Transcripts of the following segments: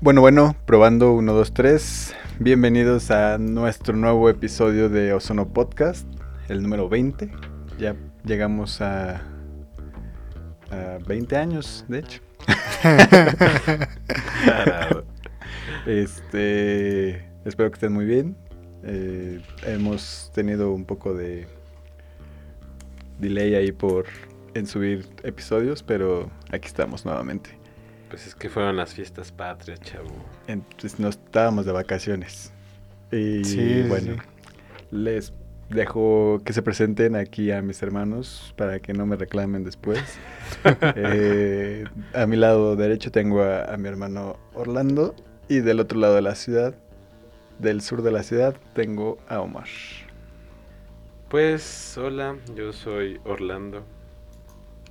Bueno, bueno, probando 1, 2, 3. Bienvenidos a nuestro nuevo episodio de Ozono Podcast, el número 20. Ya llegamos a, a 20 años, de hecho. este, espero que estén muy bien. Eh, hemos tenido un poco de delay ahí por en subir episodios, pero aquí estamos nuevamente. Pues es que fueron las fiestas patrias, chavo. Entonces nos estábamos de vacaciones. Y Sí, bueno, sí. les dejo que se presenten aquí a mis hermanos para que no me reclamen después. Eh, a mi lado derecho tengo a, a mi hermano Orlando y del otro lado de la ciudad, del sur de la ciudad, tengo a Omar. Pues hola, yo soy Orlando.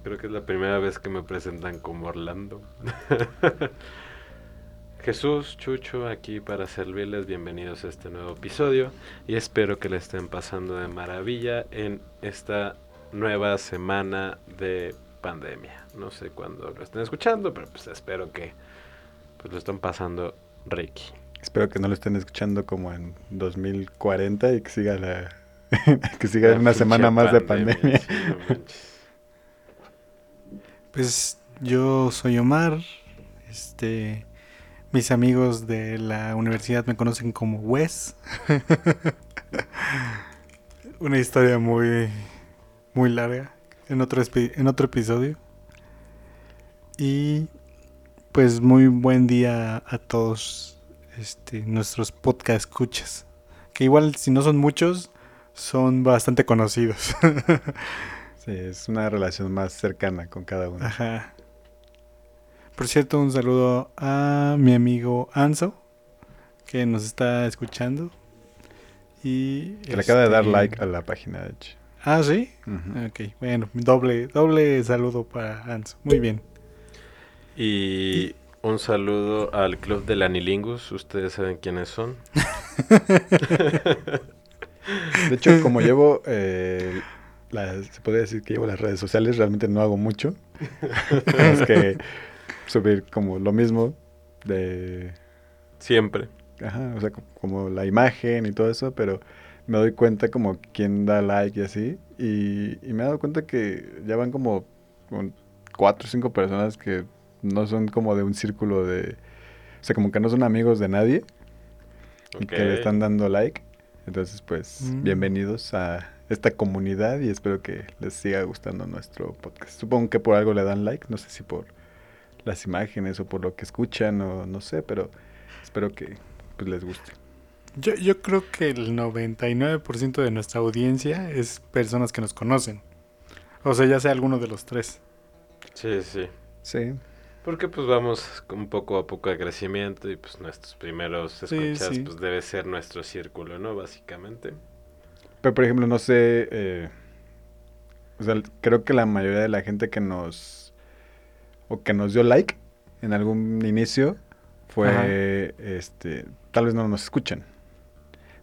Creo que es la primera vez que me presentan como Orlando. Jesús, Chucho, aquí para servirles. Bienvenidos a este nuevo episodio y espero que le estén pasando de maravilla en esta nueva semana de pandemia. No sé cuándo lo estén escuchando, pero pues espero que pues lo estén pasando Ricky. Espero que no lo estén escuchando como en 2040 y que siga la que siga La una semana más de pandemia. sí, no. Pues yo soy Omar. Este, mis amigos de la universidad me conocen como Wes. Una historia muy, muy larga en otro, en otro episodio. Y pues muy buen día a todos este, nuestros podcast escuchas. Que igual si no son muchos, son bastante conocidos. Sí, es una relación más cercana con cada uno. Ajá. Por cierto, un saludo a mi amigo Anzo, que nos está escuchando. Y Que le acaba de dar este, like a la página, de hecho. Ah, sí. Ujú. Ok, bueno, doble, doble saludo para Anzo. Muy bien. Y un saludo al Club del Anilingus. Ustedes saben quiénes son. De hecho, como llevo, eh, la- se podría decir que llevo las redes sociales, realmente no hago mucho. es que subir como lo mismo de, Siempre. ajá, o sea, co- como la imagen y todo eso, pero me doy cuenta como quién da like y así. Y, y me he dado cuenta que ya van como, como cuatro o cinco personas que no son como de un círculo de... O sea, como que no son amigos de nadie y que le están dando like. Entonces, pues, Mm. bienvenidos a esta comunidad y espero que les siga gustando nuestro podcast. Supongo que por algo le dan like, no sé si por las imágenes o por lo que escuchan o no sé, pero espero que pues, les guste. Yo, yo creo que el 99% de nuestra audiencia es personas que nos conocen. O sea, ya sea alguno de los tres. Sí, sí. Sí, Porque pues vamos un poco a poco de crecimiento y pues nuestros primeros Sí, escuchas sí. pues debe ser nuestro círculo, ¿no? Básicamente. Pero por ejemplo, no sé, eh, o sea, creo que la mayoría de la gente que nos, o que nos dio like en algún inicio, fue, este, tal vez no nos escuchan.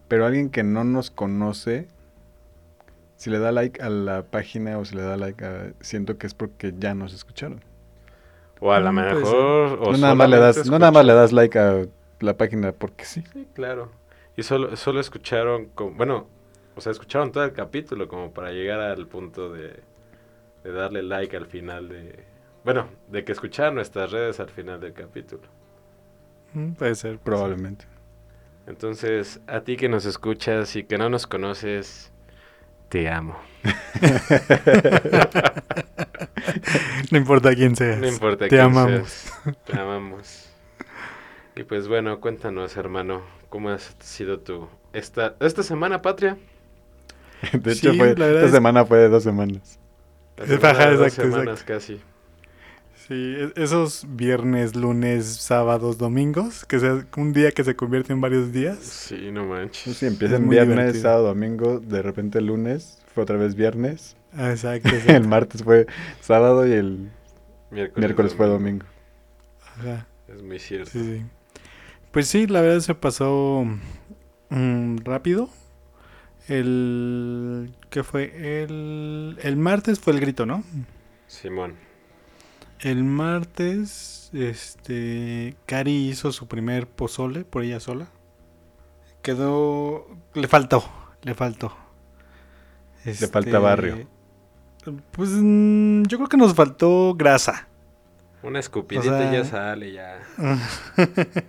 Pero alguien que no nos conoce, si le da like a la página o si le da like a... Siento que es porque ya nos escucharon. O a lo Mm, puede mejor... o no, nada más le das, no nada más le das like a la página porque sí. Sí, claro. Y solo, solo escucharon, como, bueno, o sea, escucharon todo el capítulo como para llegar al punto de, de darle like al final de... Bueno, de que escucharan nuestras redes al final del capítulo. Mm, Puede ser. Probablemente. Entonces, a ti que nos escuchas y que no nos conoces, te amo. No importa quién seas. No importa Te quién amamos. seas, te amamos. Y pues bueno, cuéntanos, hermano, ¿cómo ha sido tu esta esta semana patria? De hecho, Sí, fue, esta es- semana fue de dos semanas. La Es semana baja, de dos exacto, semanas casi. Sí, e- esos viernes, lunes, sábados, domingos, que sea un día que se convierte en varios días. Sí, no manches. sí, empieza en viernes, divertido. sábado, domingo, de repente lunes, fue otra vez viernes, Ah, Exacto. el exacto. martes fue sábado y el Miércoles, miércoles fue domingo. Ajá, Es muy cierto. sí, sí. Pues sí, la verdad se pasó mm, rápido. El. ¿Qué fue? El, el martes fue el grito, ¿no? Simón. El martes, este, Cari hizo su primer pozole por ella sola. Quedó, le faltó, le faltó. Le falta barrio. Pues mm, yo creo que nos faltó grasa. Una escupidita O sea- ya sale, ya.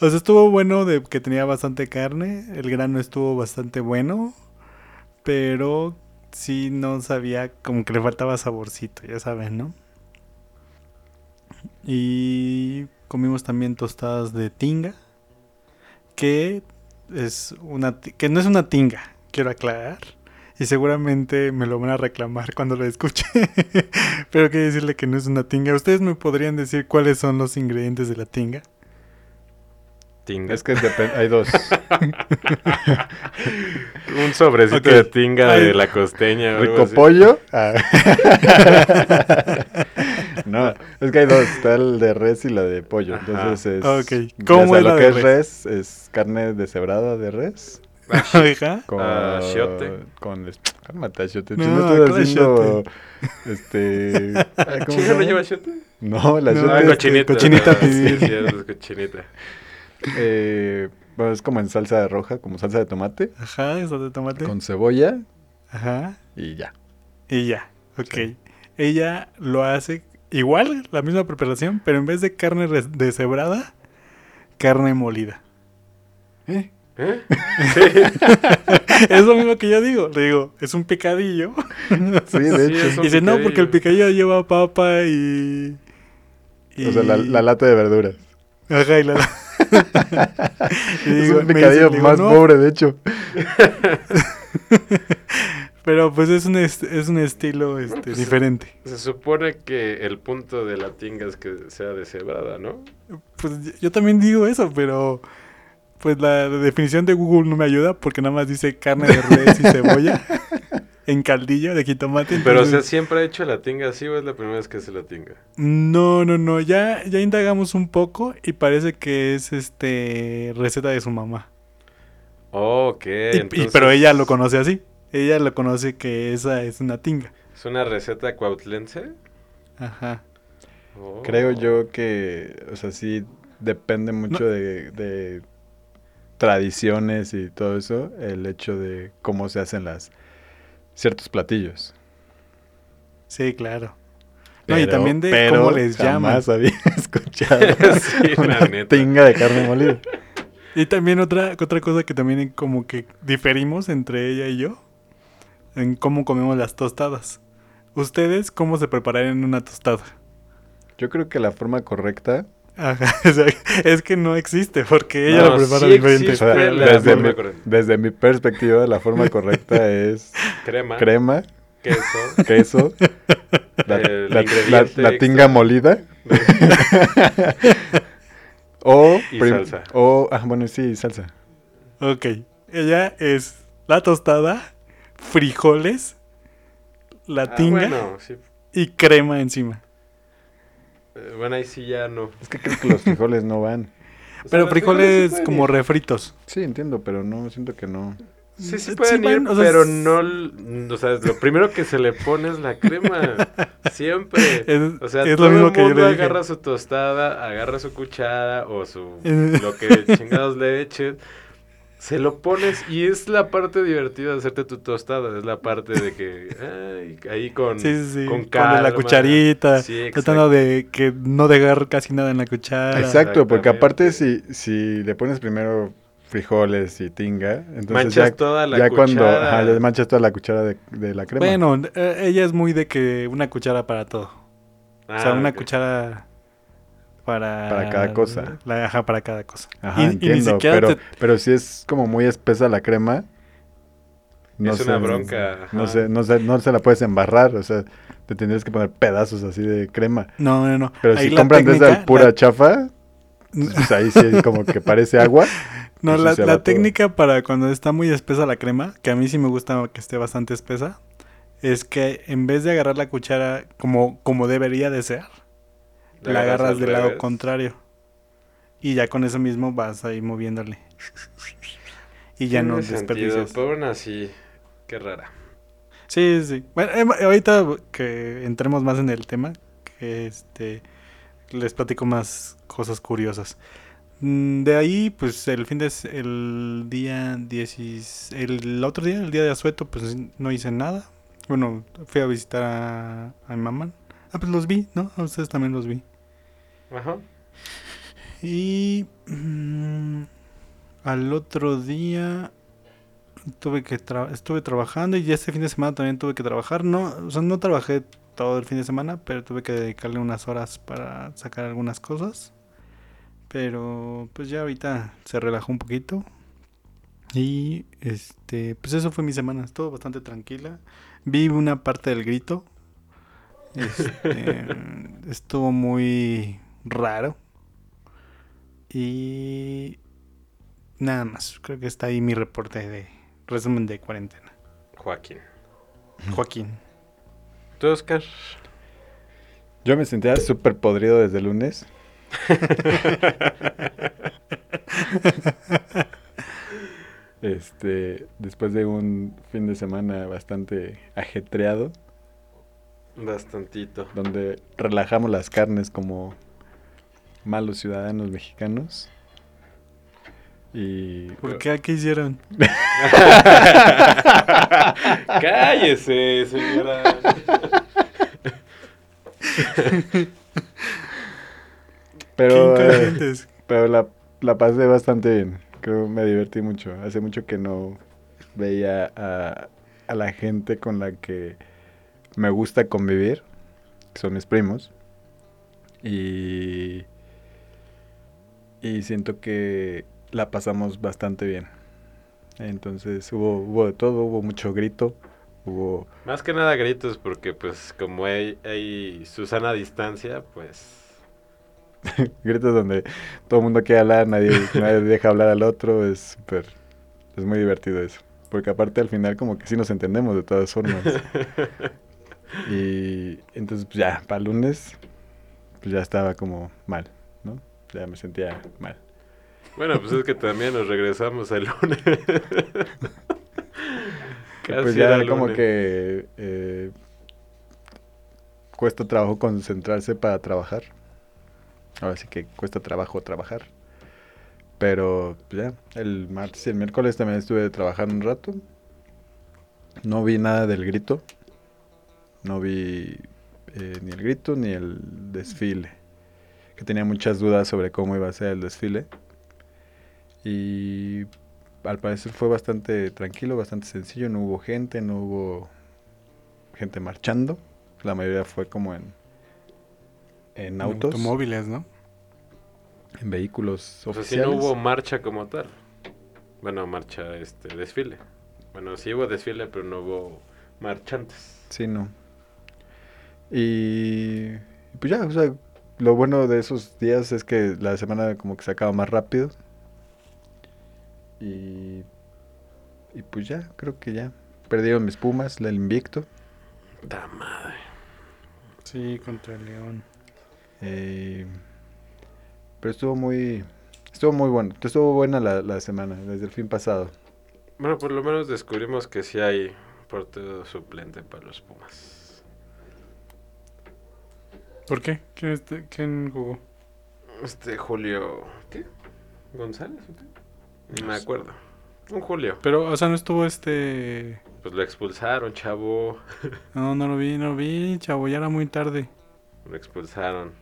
O estuvo bueno de que tenía bastante carne. El grano estuvo bastante bueno. Pero sí no sabía, como que le faltaba saborcito, ya saben, ¿no? Y comimos también tostadas de tinga. Que es una que no es una tinga, quiero aclarar. Y seguramente me lo van a reclamar cuando lo escuche. Pero quiero decirle que no es una tinga. ¿Ustedes me podrían decir cuáles son los ingredientes de la tinga? Tinga. Es que depen- hay dos. Un sobrecito Ok. de tinga Ay. de la costeña. Rico así. pollo. Ah. no, es que hay dos. Está el de res y la de pollo. Ajá. Entonces es. Ok. ya ¿Cómo sea, es lo la que de es res? es carne deshebrada de res. Oiga. Con. Ah, achiote. Con. Cálmate, achiote. No, Si no estás ¿cuál haciendo. Este. ay, ¿cómo se ¿Chinga no llama? lleva shote? No, la No, achiote Ah, es- cochinita. cochinita Ah. Sí, sí, es cochinita. Eh, bueno, es como en salsa roja, como salsa de tomate. Ajá, eso de tomate. Con cebolla Ajá. y ya. Y ya. Ok. Sí. Ella lo hace igual, la misma preparación, pero en vez de carne deshebrada, carne molida. ¿Eh? ¿Eh? es lo mismo que yo digo. Le digo, es un picadillo. Sí, de Sí, hecho. Y dice, no, porque el picadillo lleva papa y. y- O sea, la, la lata de verduras. Ajá, y la. Y es digo- un dice- picadillo digo, más "No, pobre, de hecho. Pero pues es un, est- es un estilo este, pues, diferente. Se supone que el punto de la tinga es que sea deshebrada, ¿no? Pues yo también digo eso, pero pues la definición de Google no me ayuda porque nada más dice carne de res y cebolla en caldillo de jitomate. Pero, o sea, ¿siempre ha hecho la tinga así o es la primera vez que hace la tinga? no, no, no, ya, ya indagamos un poco y parece que es este receta de su mamá. Oh, ok. Y- pero ella lo conoce así. Ella lo conoce que esa es una tinga. ¿Es una receta cuautlense? Ajá. Oh. Creo yo que, o sea, sí depende mucho No. de, de tradiciones y todo eso, el hecho de cómo se hacen las ciertos platillos. Sí, claro. No, y Pero- también de pero cómo les llaman. Jamás había escuchado Sí, la una neta. tinga de carne molida. Y también otra, otra cosa que también como que diferimos entre ella y yo, en cómo comemos las tostadas. ¿Ustedes cómo se prepararían una tostada? Yo creo que la forma correcta, Ajá, o sea, es que no existe porque ella No, lo prepara sí diferente. o sea, desde, mi, desde mi perspectiva, la forma correcta es Crema, crema, queso, queso, la, El la- ingrediente la- la tinga molida. o, Y prim- salsa. O, ah, bueno, sí, salsa. Ok, ella es la tostada, frijoles, la Ah, tinga bueno, sí. y crema encima. Eh, bueno, ahí sí ya no. Es que creo que los frijoles no van. O sea, Pero los frijoles como ir. refritos. Sí, entiendo, pero no, siento que no. Sí, sí pueden ir, o sea, pero no... O sea, lo primero que se le pone es la crema. Siempre. Es, O sea, es todo lo mismo el que yo mundo le dije. agarra su tostada, agarra su cuchara o su... Lo que chingados le eches. Se lo pones y es la parte divertida de hacerte tu tostada. Es la parte de que... ay, ahí con... Sí, sí, sí. con Con calma. la cucharita. Sí, Tratando de que no dejar casi nada en la cuchara. Exacto, porque aparte si, si le pones primero frijoles y tinga, entonces Manchas ya, toda la ya cuando cuchara. ajá, ya manchas toda la cuchara de, de la crema. Bueno, eh, ella es muy de que una cuchara para todo. o sea, Ah, una cuchara para... Para cada cosa. La, ajá, para cada cosa. Ajá, y, y ni entiendo, siquiera pero, te- pero si es como muy espesa la crema, Es una bronca, No sé, no sé, no se la puedes embarrar, o sea, te tendrías que poner pedazos así de crema. No, no, no. Pero Ahí si la compran de esa técnica- pura la- chafa, pues ahí sí como que parece agua. No, la, la todo. técnica para cuando está muy espesa la crema, que a mí sí me gusta que esté bastante espesa, es que en vez de agarrar la cuchara como, como debería de ser, La agarras del lado contrario. Y ya con eso mismo vas ahí moviéndole. Y ya no desperdicias. Aún así, qué rara. Sí, sí. Bueno, em- ahorita que entremos más en el tema, que este les platico más cosas curiosas. Mm, De ahí, pues el fin de el día 10, el otro día, el día de asueto, pues no hice nada. Bueno, fui a visitar a, a mi mamá. Ah, pues los vi, ¿no? A ustedes también los vi. Ajá. Y mm, al otro día tuve que tra- estuve trabajando y este fin de semana también tuve que trabajar. No, o sea, no trabajé todo el fin de semana, pero tuve que dedicarle unas horas para sacar algunas cosas. Pero pues ya ahorita se relajó un poquito. Y este, pues eso fue mi semana, estuvo bastante tranquila. Vi una parte del grito. Este, estuvo muy raro. Y nada más, creo que está ahí mi reporte de resumen de cuarentena. Joaquín. Joaquín. ¿Tú, Oscar? Yo me sentía súper podrido desde el lunes. este, después de un fin de semana bastante ajetreado, Bastantito. donde relajamos las carnes como malos ciudadanos mexicanos. Y ¿Por qué? ¿Qué hicieron? Cállese, señora. pero, ¿Qué eh, pero la, la pasé bastante bien. Creo que me divertí mucho. Hace mucho que no veía a, a la gente con la que me gusta convivir, que son mis primos. Y, y siento que la pasamos bastante bien. Entonces hubo, hubo de todo, hubo mucho grito, hubo... Más que nada gritos porque pues como hay, hay Susana distancia, pues... gritos donde todo el mundo quiere hablar, nadie, nadie deja hablar al otro, es súper, es muy divertido eso. Porque aparte al final como que sí nos entendemos de todas formas. y entonces pues ya, para el lunes, pues ya estaba como mal. Ya me sentía mal. Bueno, pues es que también nos regresamos el lunes. Casi pues era ya como lunes. que eh, cuesta trabajo concentrarse para trabajar. Ahora sí que cuesta trabajo trabajar. Pero pues ya, el martes y el miércoles también estuve trabajando un rato. No vi nada del grito. No vi eh, ni el grito ni el desfile. Que tenía muchas dudas sobre cómo iba a ser el desfile. Y al parecer fue bastante tranquilo, bastante sencillo. No hubo gente, no hubo gente marchando. La mayoría fue como en, en autos, Automóviles, ¿no? en vehículos O sea, si oficiales. no hubo marcha como tal. Bueno, marcha, este, desfile. Bueno, sí hubo desfile, pero no hubo marchantes. Sí, no. Y y pues ya, o sea, lo bueno de esos días es que la semana como que se acaba más rápido. Y, y pues ya, creo que ya. Perdieron mis Pumas, el invicto. ¡Ta madre! Sí, contra el León. Eh, pero estuvo muy, estuvo muy bueno. Estuvo buena la, la semana, desde el fin pasado. Bueno, por lo menos descubrimos que sí hay portero suplente para los Pumas. ¿Por qué? ¿Quién, este- quién jugó? Este Julio... ¿Qué? ¿González? Ni No me acuerdo. Un Julio. Pero, o sea, no estuvo este... Pues lo expulsaron, chavo. No, no lo vi, no lo vi, chavo, ya era muy tarde. Lo expulsaron.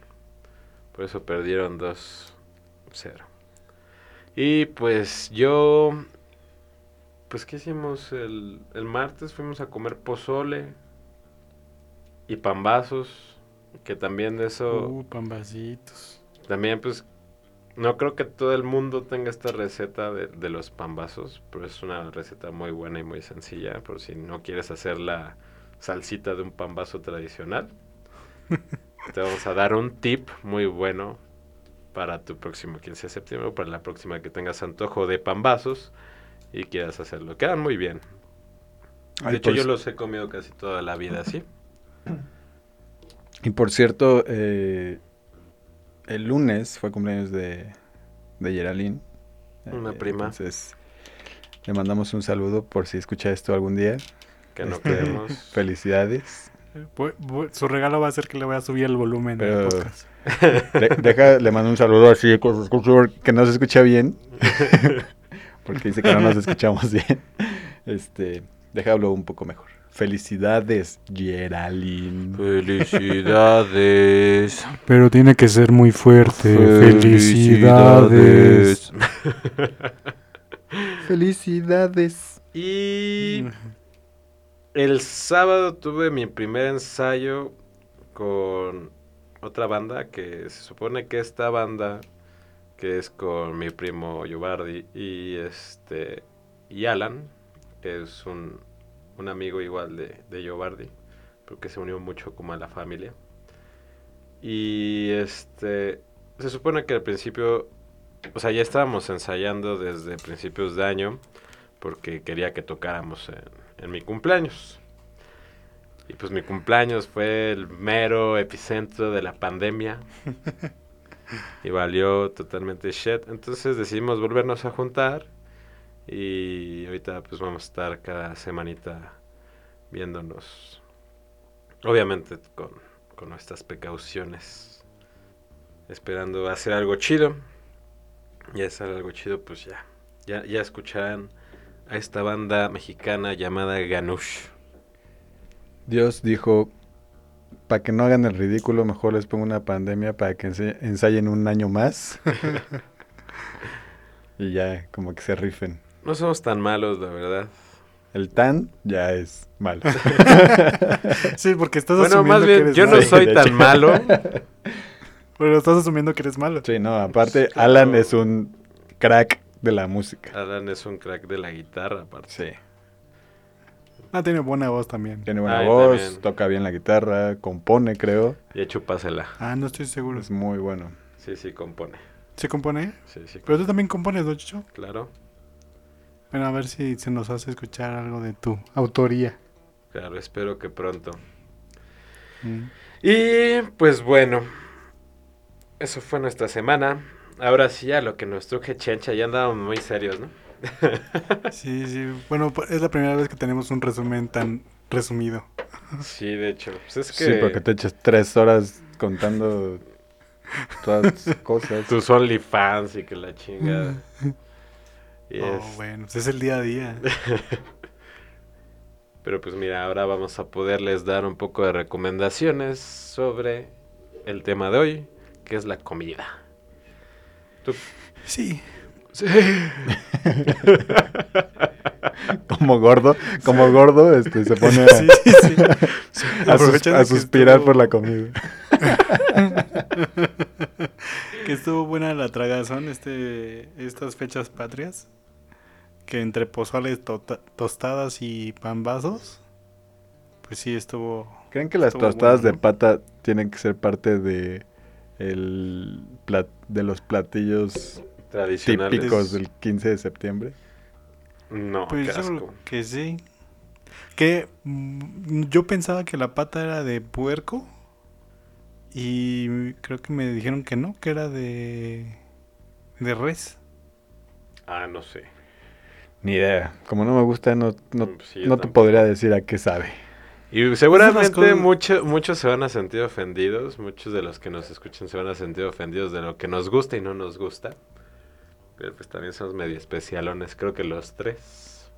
Por eso perdieron 2-0. Y pues yo... Pues ¿qué hicimos? El, el martes fuimos a comer pozole y pambazos. Que también de eso... Uh, pambacitos. También pues... No creo que todo el mundo tenga esta receta de, de los pambazos, pero es una receta muy buena y muy sencilla, por si no quieres hacer la salsita de un pambazo tradicional. Te vamos a dar un tip muy bueno para tu próximo 15 de septiembre, o para la próxima que tengas antojo de pambazos y quieras hacerlo. Quedan muy bien. De Ay, hecho, yo ci- los he comido casi toda la vida así. Y por cierto, eh, el lunes fue cumpleaños de, de Geraldine. Una Eh, prima. Entonces, le mandamos un saludo por si escucha esto algún día. Que no Este, queremos. Felicidades. Voy- voy- su regalo va a ser que le voy a subir el volumen Pero- al podcast. De- deja, le mando un saludo así, que no se escucha bien. Porque dice que no nos escuchamos bien. Este, deja hablo un poco mejor. Felicidades, Geraldine. Felicidades. Pero tiene que ser muy fuerte. Felicidades. Felicidades. Y el sábado tuve mi primer ensayo con otra banda que se supone que esta banda que es con mi primo Yobardi y este y Alan, que es un, un amigo igual de, de Yobardi, porque se unió mucho como a la familia. Y este se supone que al principio, o sea, ya estábamos ensayando desde principios de año porque quería que tocáramos en, en mi cumpleaños. Y pues mi cumpleaños fue el mero epicentro de la pandemia. y valió totalmente shit. Entonces decidimos volvernos a juntar. Y ahorita pues vamos a estar cada semanita viéndonos. Obviamente con, con nuestras precauciones. Esperando hacer algo chido. Y hacer algo chido pues ya. Ya, ya escucharán a esta banda mexicana llamada Ganush. Dios dijo, para que no hagan el ridículo, mejor les pongo una pandemia para que ensayen un año más. y ya, como que se rifen. No somos tan malos, la verdad. El tan ya es malo. Sí, porque estás Bueno, asumiendo más que bien, eres yo no malo. Soy tan malo. Pero estás asumiendo que eres malo. sí, no, aparte, Pues, claro. Alan es un crack de la música. Alan es un crack de la guitarra, aparte. Sí, Ah, tiene buena voz también. tiene buena Ay, voz, también. toca bien la guitarra, compone, creo. Y chúpasela. Ah, no estoy seguro. Es muy bueno. Sí, sí, compone. ¿Se compone? Sí, sí, Pero tú también compones, ¿no, Chicho? claro. Bueno, a ver si se nos hace escuchar algo de tu autoría. Claro, espero que pronto. Mm. Y pues bueno, eso fue nuestra semana. Ahora sí, a lo que nos truje Chencha, ya andábamos muy serios, ¿no? Sí, sí. Bueno, pa- es la primera vez que tenemos un resumen tan resumido. Sí, de hecho. Pues es que Sí, porque te echas tres horas contando todas las cosas. tus OnlyFans y que la chingada. Oh, es- bueno, pues es el día a día. Pero pues mira, ahora vamos a poderles dar un poco de recomendaciones sobre el tema de hoy, que es la comida. Tú- Sí. Como gordo, como gordo, este, se pone a, Sí, sí, sí. a sus- Aprovechando a que suspirar estuvo- por la comida. Que estuvo buena la tragazón este, estas fechas patrias. Que entre pozoles, tota- tostadas y pambazos. Pues sí, estuvo. ¿Creen que las tostadas bueno, de ¿no? pata tienen que ser parte de el plat- de los platillos Tradicionales. típicos del 15 de septiembre? No, Pues qué yo que sí. Que mm, yo pensaba que la pata era de puerco. Y creo que me dijeron que no, que era de. de res. Ah, no sé. Ni idea. Como no me gusta, no, no, sí, no te podría decir a qué sabe. Y seguramente cosas- mucho- muchos se van a sentir ofendidos, muchos de los que nos escuchan se van a sentir ofendidos de lo que nos gusta y no nos gusta. Pero pues también somos medio especialones, creo que los tres.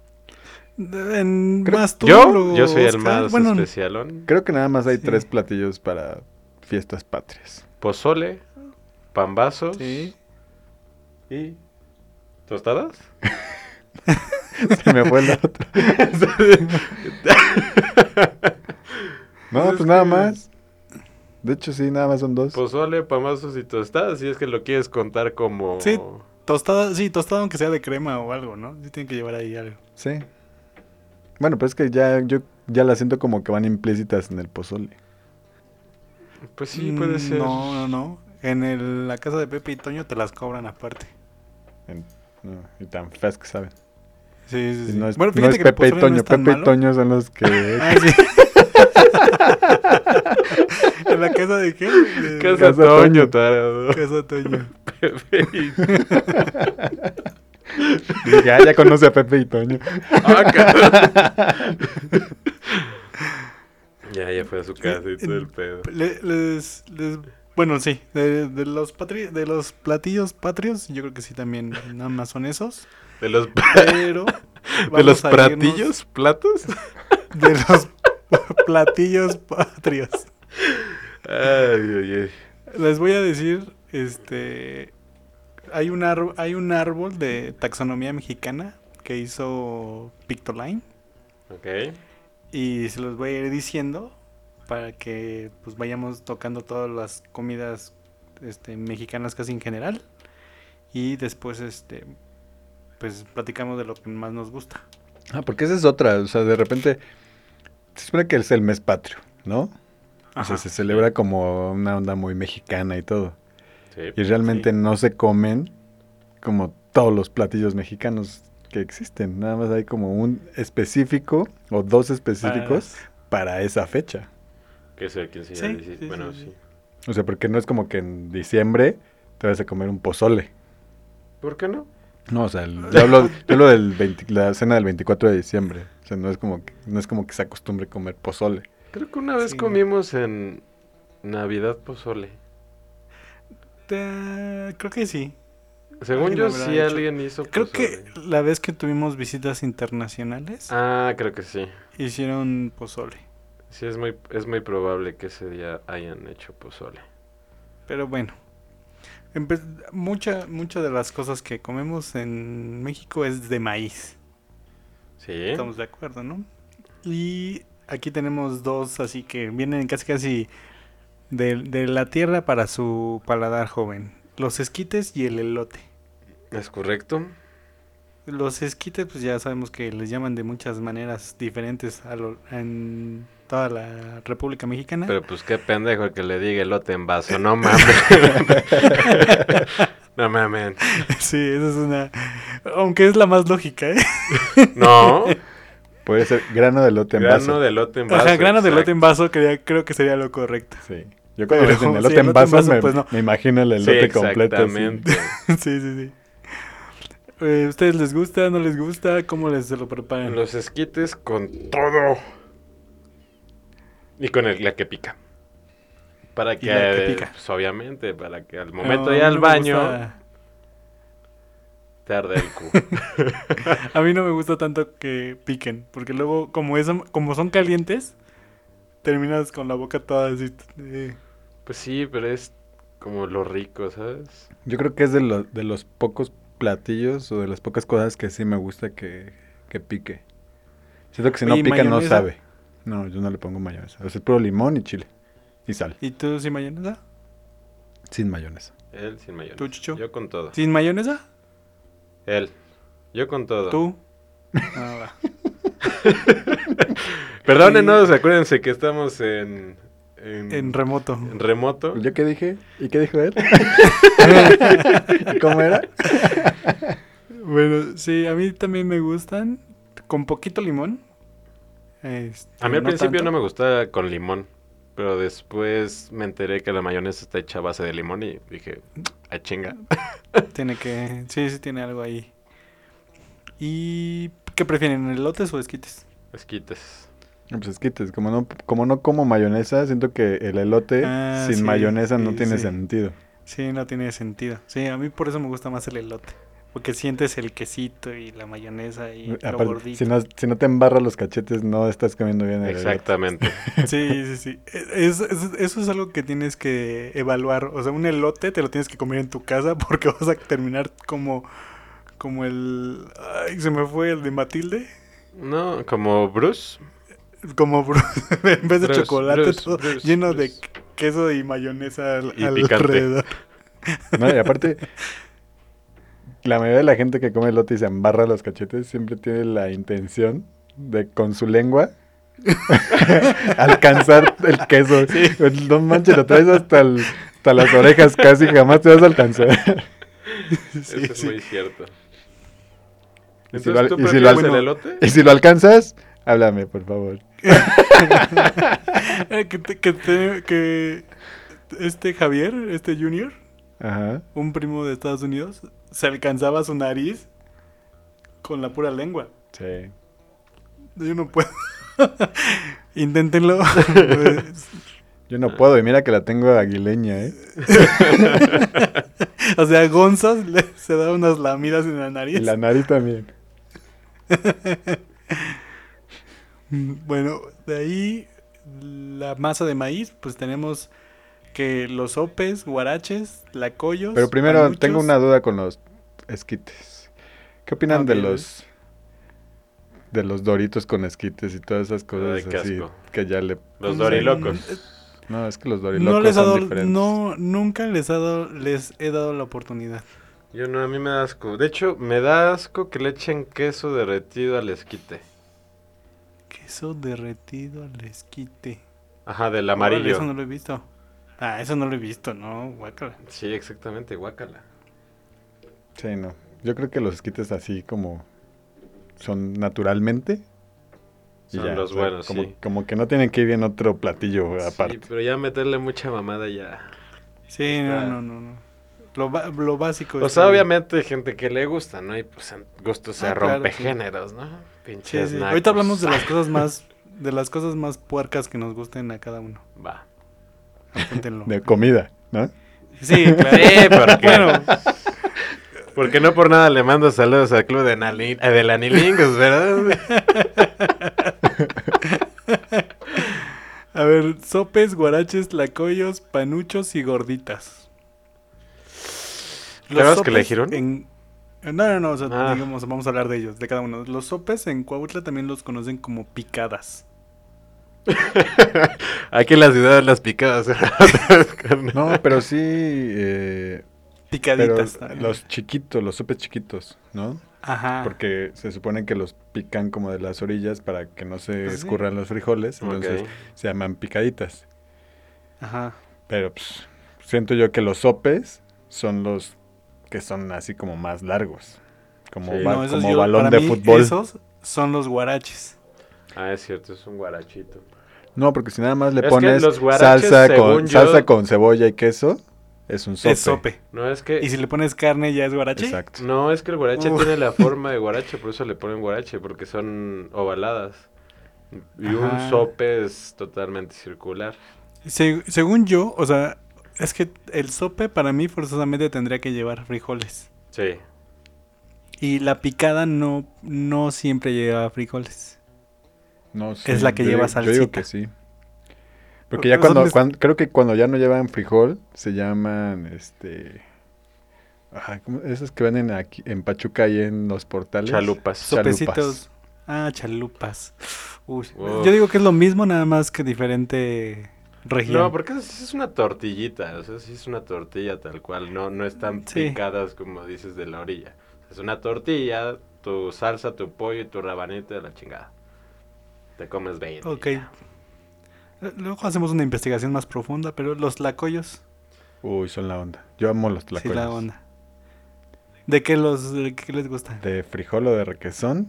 En Creo- más tú, Yo, yo soy el más Bueno, especialón. Creo que nada más hay Sí. tres platillos para fiestas patrias. Pozole, pambazos Sí. y tostadas. Se me fue el otro. No, Pues pues es nada que- más. De hecho, sí, nada más son dos. Pozole, pambazos y tostadas, si es que lo quieres contar como... Sí. Tostada, sí, tostada aunque sea de crema o algo, ¿no? Sí tienen que llevar ahí algo. Sí. Bueno, pero es que ya yo ya las siento como que van implícitas en el pozole. Pues sí, puede Mm, ser. No, no, no. En el- la casa de Pepe y Toño te las cobran aparte. En- no, y tan feas que saben. Sí, sí, sí. no es, bueno, no fíjate es que Pepe y no Toño. Pepe y. Toño son los que... Ah, sí. ¿En la casa de qué? De- Casa, Casa Toño, Toño. tarado. Casa Toño. Pepe y- ya, ya conoce a Pepe y Toño. Ah. Ya, ya fue a su casa y todo el pedo. Le- les, les- bueno, sí, de, de los patri- de los platillos patrios, yo creo que sí también nada más son esos. De los, Pero de los a irnos platillos, platos. de los platillos patrios. Ay, ay, ay. Les voy a decir, este, hay un hay un árbol de taxonomía mexicana que hizo Pictoline Ok. y se los voy a ir diciendo para que pues vayamos tocando todas las comidas este, mexicanas casi en general y después este pues platicamos de lo que más nos gusta. Ah, porque esa es otra. O sea, de repente. Se supone que es el mes patrio, ¿no? O Ajá. sea, se celebra como una onda muy mexicana y todo. Sí. Y realmente no se comen como todos los platillos mexicanos que existen. Nada más hay como un específico o dos específicos para esa fecha. Que es el 15 Sí, Bueno, sí, sí. sí. O sea, porque no es como que en diciembre te vas a comer un pozole. ¿Por qué no? No, o sea, el- yo hablo, yo hablo del 20 la cena del 24 de diciembre. O sea, no es como que, no es como que se acostumbre comer pozole. Creo que una vez Sí. comimos en Navidad pozole. Te- creo que sí. Según yo, sí hecho. alguien hizo Creo pozole. que la vez que tuvimos visitas internacionales Ah, creo que sí. hicieron pozole. Sí, es muy, es muy probable que ese día hayan hecho pozole. Pero bueno, mucha, muchas de las cosas que comemos en México es de maíz. Sí. Estamos de acuerdo, ¿no? Y aquí tenemos dos, así que vienen casi casi de, de la tierra para su paladar joven. Los esquites y el elote. Es correcto. Los esquites, pues ya sabemos que les llaman de muchas maneras diferentes a lo- en toda la República Mexicana. Pero pues qué pendejo el que le diga elote en vaso. No mames. no mames. sí, esa es una... Aunque es la más lógica, ¿eh? No. Puede ser grano de lote en Grano vaso. de elote en vaso. Ajá, grano de elote en vaso creo, creo que sería lo correcto. Sí. Yo cuando dicen sí, elote elote en en vaso, me, pues no. me imagino el Sí, elote completo. así. exactamente. sí, sí, sí. Eh, ¿Ustedes les gusta? ¿No les gusta? ¿Cómo les se lo preparan? Los esquites con todo. Y con el, la que pica. Para que, la que pica. pues, obviamente, para que al No, momento a de ir al no baño gusta- te arde el cu. A mí no me gusta tanto que piquen, porque luego, como, es, como son calientes, terminas con la boca toda así. eh, pues sí, pero es como lo rico, ¿sabes? Yo creo que es de, los de los pocos platillos o de las pocas cosas que sí me gusta que, que pique. Siento que si no Oye, ¿y pica no sabe. No, yo no le pongo mayonesa. O sea, es puro limón y chile. Y sal. ¿Y tú sin mayonesa? Sin mayonesa. Él sin mayonesa. ¿Tú, Chucho? Yo con todo. ¿Sin mayonesa? Él. Yo con todo. ¿Tú? Ah, va. Perdónenos, acuérdense que estamos en... En, En remoto. en remoto. ¿Yo qué dije? ¿Y qué dijo él? ¿Y ¿Cómo era? Bueno, sí, a mí también me gustan con poquito limón. Este, A mí al no principio tanto. no me gustaba con limón, pero después me enteré que la mayonesa está hecha a base de limón y dije, a chinga. Tiene que... Sí, sí tiene algo ahí. ¿Y qué prefieren, elotes o esquites? Esquites. Pues esquites. Como no, como no como mayonesa, siento que el elote Ah, sin sí, mayonesa no sí, tiene sí. sentido. Sí, no tiene sentido. Sí, a mí por eso me gusta más el elote. Porque sientes el quesito y la mayonesa y lo Aparte, gordito. si, no, si no te embarra los cachetes, no estás comiendo bien el elote. Exactamente. Sí, sí, sí. Es- es- eso es algo que tienes que evaluar. O sea, un elote te lo tienes que comer en tu casa porque vas a terminar como, como el... Ay, se me fue el de Matilde. No, como Bruce. Como en vez de Bruce, chocolate, Bruce, todo Bruce, lleno de queso y mayonesa al- Y alrededor. No, y aparte, la mayoría de la gente que come elote y se embarra los cachetes siempre tiene la intención de con su lengua alcanzar el queso. No manches, lo traes hasta, el- hasta las orejas casi, jamás te vas a alcanzar. Eso es sí. muy cierto. Y si Entonces, lo- ¿tú y si prefieres lo- el elote? Y si lo alcanzas, háblame, por favor. Eh, que, te- que, te- que este Javier, este Junior, Ajá. un primo de Estados Unidos, se alcanzaba su nariz con la pura lengua. Sí. Yo no puedo. Inténtenlo. Yo no puedo, y mira que la tengo aguileña, ¿eh? o sea, Gonzas le- se da unas lamidas en la nariz. Y la nariz también. Bueno, de ahí la masa de maíz, pues tenemos que los sopes, guaraches, lacoyos. Pero primero panuchos. tengo una duda con los esquites. ¿Qué opinan de los de los doritos con esquites y todas esas cosas así que ya le Los Mm, dorilocos. No, es que los dorilocos No les ha son dado, diferentes. no, nunca les, ha dado, les he dado la oportunidad. Yo no, a mí me da asco. De hecho, me da asco que le echen queso derretido al esquite. Queso derretido al esquite. Ajá, del Órale, amarillo. Eso no lo he visto. Ah, eso no lo he visto, no, guácala. Sí, exactamente, guácala. Sí, no. Yo creo que los esquites así como son naturalmente Son ya, los o sea, buenos, como, sí. como que no tienen que ir en otro platillo aparte. Sí, pero ya meterle mucha mamada ya. Sí, no, no, no, no. Lo, lo básico. O sea, obviamente hay gente que le gusta, ¿no? Y pues en gustos se Ah, claro, rompe sí. géneros, ¿no? Pinches sí. Ahorita hablamos de las cosas más, de las cosas más puercas que nos gusten a cada uno. Va. Apúntenlo. De comida, ¿no? Sí, claro. Sí, porque, Bueno, porque no por nada le mando saludos al club de, Nali- eh, de Lanilingos, ¿verdad? a ver, sopes, guaraches, lacoyos, panuchos y gorditas. Los ¿Tenemos que sopes elegir uno? en- No, no, no, o sea, Ah. digamos, vamos a hablar de ellos, de cada uno. Los sopes en Coahuila también los conocen como picadas. Aquí en la ciudad las picadas. No, pero sí eh, Picaditas. los chiquitos, los sopes chiquitos, ¿no? Ajá. Porque se supone que los pican como de las orillas para que no se sí. escurran los frijoles, entonces se llaman picaditas. Ajá. Pero pues, siento yo que los sopes son los que son así como más largos. Como, Sí. ba- No, esos como yo- balón para de mí, fútbol. Esos son los guaraches. Ah, es cierto, es un guarachito. No, porque si nada más le Es pones salsa, con, yo- salsa con cebolla y queso, es un sope. Es sope. No es que... Y si le pones carne ya es guarache. Exacto. No, es que el guarache Uf. tiene la forma de guarache, por eso le ponen guarache, porque son ovaladas. Y un sope es totalmente circular. Se- según yo, o sea, es que el sope para mí forzosamente tendría que llevar frijoles. Sí. Y la picada no, no siempre lleva frijoles. No, Es la que yo lleva digo- Yo digo salsita. que sí. Porque ya cuando, creo que cuando ya no llevan frijol, se llaman, este... Ajá. Esos que venden aquí en Pachuca y en los portales. Chalupas. Chalupas. Sopecitos. Ah, chalupas. Uy. Yo digo que es lo mismo, nada más que diferente región. No, porque es, es una tortillita, o sea, sí es una tortilla tal cual, no, no están Sí. picadas como dices de la orilla. Es una tortilla, tu salsa, tu pollo y tu rabanito de la chingada. Te comes 20. Ok. ya. Luego hacemos una investigación más profunda, pero los lacoyos, Uy, son la onda. Yo amo los sí tlacoyos. la onda. ¿De qué los de qué les gusta? De frijol o de requesón.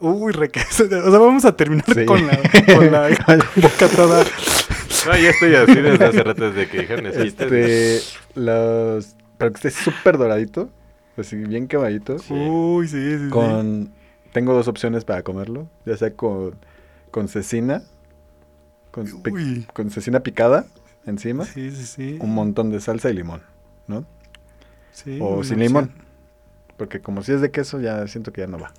Uy, requesón. O sea, vamos a terminar Sí. con la, con la boca toda. No, ya estoy así desde hace rato desde que dijeron esquites. Este, los... Pero que esté súper doradito. Así bien quemadito. Sí. Uy, sí, sí, sí. Con... Tengo dos opciones para comerlo. Ya sea con, con cecina. Con, pi- Uy. con cecina picada encima. Sí, sí, sí. Un montón de salsa y limón. ¿No? Sí, o sin opción. limón. Porque como si es de queso, ya siento que ya no va.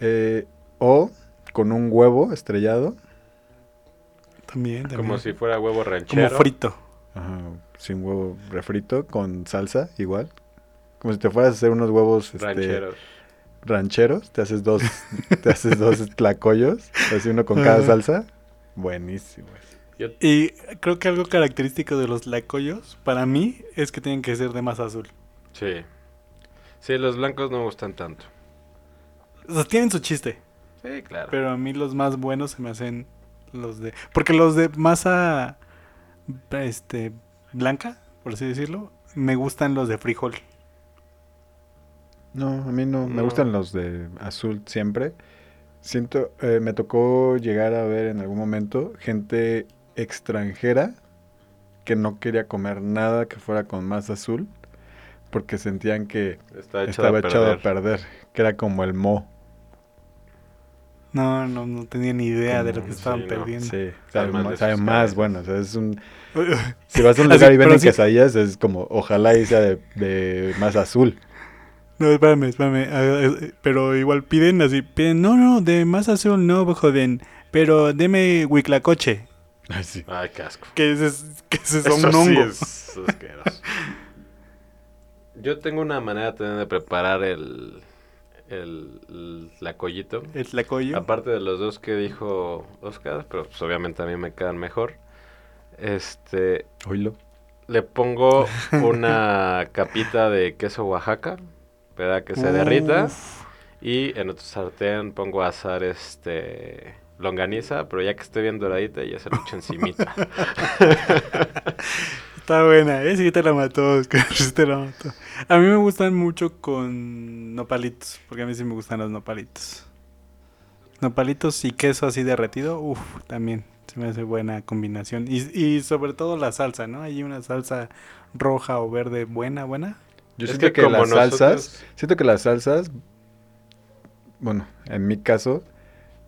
Eh, o con un huevo estrellado. También, también. Como si fuera huevo Como ranchero. frito. Ajá, sin huevo refrito, con salsa igual. Como si te fueras a hacer unos huevos este, rancheros. rancheros. Te haces dos, te haces dos tlacoyos, así uno con cada salsa. Buenísimo. Y creo que algo característico de los lacoyos, para mí, es que tienen que ser de masa azul. sí. Sí, los blancos no me gustan tanto. O sea, tienen su chiste. Sí, claro. Pero a mí los más buenos se me hacen los de... Porque los de masa este, blanca, por así decirlo, me gustan los de frijol. No, a mí no, me No. gustan los de azul siempre. Siento, eh, me tocó llegar a ver en algún momento gente extranjera que no quería comer nada que fuera con masa azul porque sentían que Está estaba a echado perder. a perder, que era como el mo. No, no, no tenía ni idea de lo que estaban sí, no, perdiendo. Sí, sabe, más sabe bueno. O sea, es un... Si vas a un Así, lugar y venden sí- quesadillas, es como, ojalá y sea de, de más azul. No, espérame, espérame. Pero igual piden así, piden, no, no, de más azul no, joven. Pero deme huiclacoche. Ay, sí. Ay, qué asco. Que ese es, que ese es Eso un sí hongo. es asqueroso. Yo tengo una manera también de preparar el, el, el lacoyito. El tlacoyo. Aparte de los dos que dijo Oscar, pero pues obviamente a mí me quedan mejor. Este, Oílo. le pongo una capita de queso Oaxaca, ¿verdad? Que se derrita. Y en otro sartén pongo a asar este longaniza, pero ya que esté bien doradita ya se lo echo encimita. Está buena, ¿eh? Sí te la mató, Oscar. Sí te la mató. A mí me gustan mucho con nopalitos, porque a mí sí me gustan los nopalitos. Nopalitos y queso así derretido, uff, también se me hace buena combinación. Y, y sobre todo la salsa, ¿no? Hay una salsa roja o verde buena, buena. Yo Es siento que que, como las salsas, siento que las salsas, bueno, en mi caso,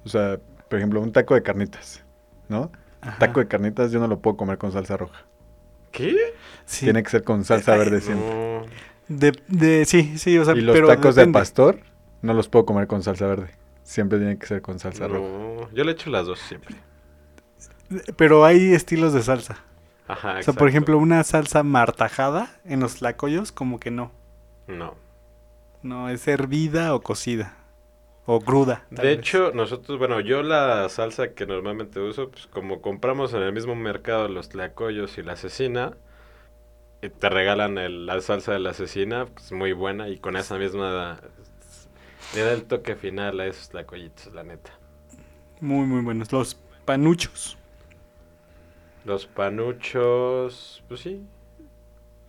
o sea, por ejemplo, un taco de carnitas, ¿no? Ajá. Taco de carnitas yo no lo puedo comer con salsa roja. ¿Qué? Sí. Tiene que ser con salsa Ay, verde siempre. No. De, de, sí, sí, o sea, y los pero tacos de depende. pastor no los puedo comer con salsa verde. Siempre tiene que ser con salsa roja. No, yo le echo las dos siempre. Pero hay estilos de salsa. Ajá, O sea, exacto. por ejemplo, una salsa martajada en los tlacoyos, como que no. No. No, es hervida o cocida. O cruda. De vez. hecho, nosotros, bueno, yo la salsa que normalmente uso, pues como compramos en el mismo mercado los tlacoyos y la cecina, y te regalan el- la salsa de la cecina, pues muy buena, y con esa misma le da el toque final a esos tlacoyitos, la neta. Muy, muy buenos. Los panuchos. Los panuchos, pues sí.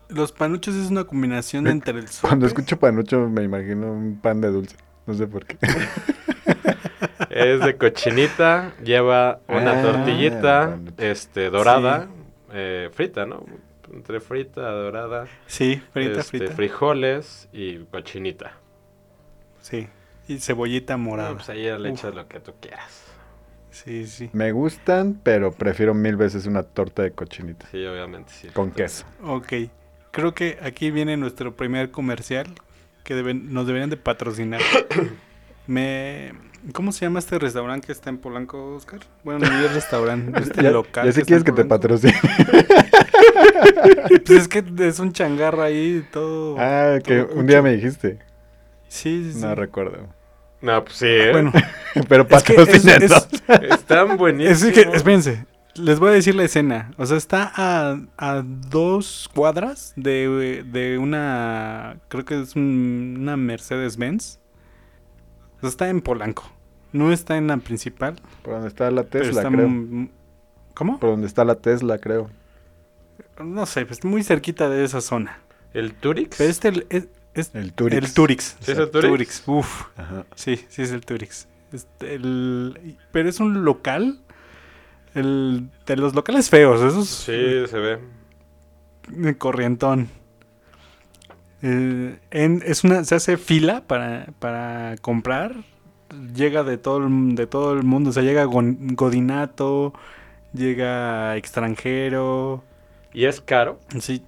Los panuchos es una combinación Me- entre el Cuando escucho panucho me imagino un pan de dulce. No sé por qué. Es de cochinita, lleva una Ah, tortillita, este, dorada, eh, frita, ¿no? Entre frita, dorada. Sí, frita, este, frita. frijoles y cochinita. Sí. Y cebollita morada. No, pues ahí ya le echas lo que tú quieras. Sí, sí. Me gustan, pero prefiero mil veces una torta de cochinita. Sí, obviamente, sí. Con queso. Ok. Creo que aquí viene nuestro primer comercial que deben, nos deberían de patrocinar. Me... ¿Cómo se llama este restaurante que está en Polanco, Oscar? Bueno, no es restaurante, este ya, local. ya sé quieres que te patrocine. Pues es que es un changarro ahí todo. Ah, que un día me dijiste. Sí, sí, sí. No recuerdo. No, pues sí, ¿eh? Bueno, Pero es que es- es- Están buenísimos. Es que, espérense, les voy a decir la escena. O sea, está a, a dos cuadras de, de una, creo que es un- una Mercedes-Benz. O sea, está en Polanco. No está en la principal, Por donde está la Tesla, está... creo. m- ¿Cómo? Por donde está la Tesla, creo. No sé, pues muy cerquita de esa zona. ¿El Turix? Pero este es, es El Turix. el Turix. ¿Sí es el Turix? Uf. Ajá. Sí, sí es el Turix. Este, el- pero es un local. El, de los locales feos, esos Sí, se ve. corrientón. Eh, en- es una, se hace fila para, para comprar. Llega de todo, el, de todo el mundo. O sea, llega Godinato, llega extranjero. ¿Y es caro? Sí.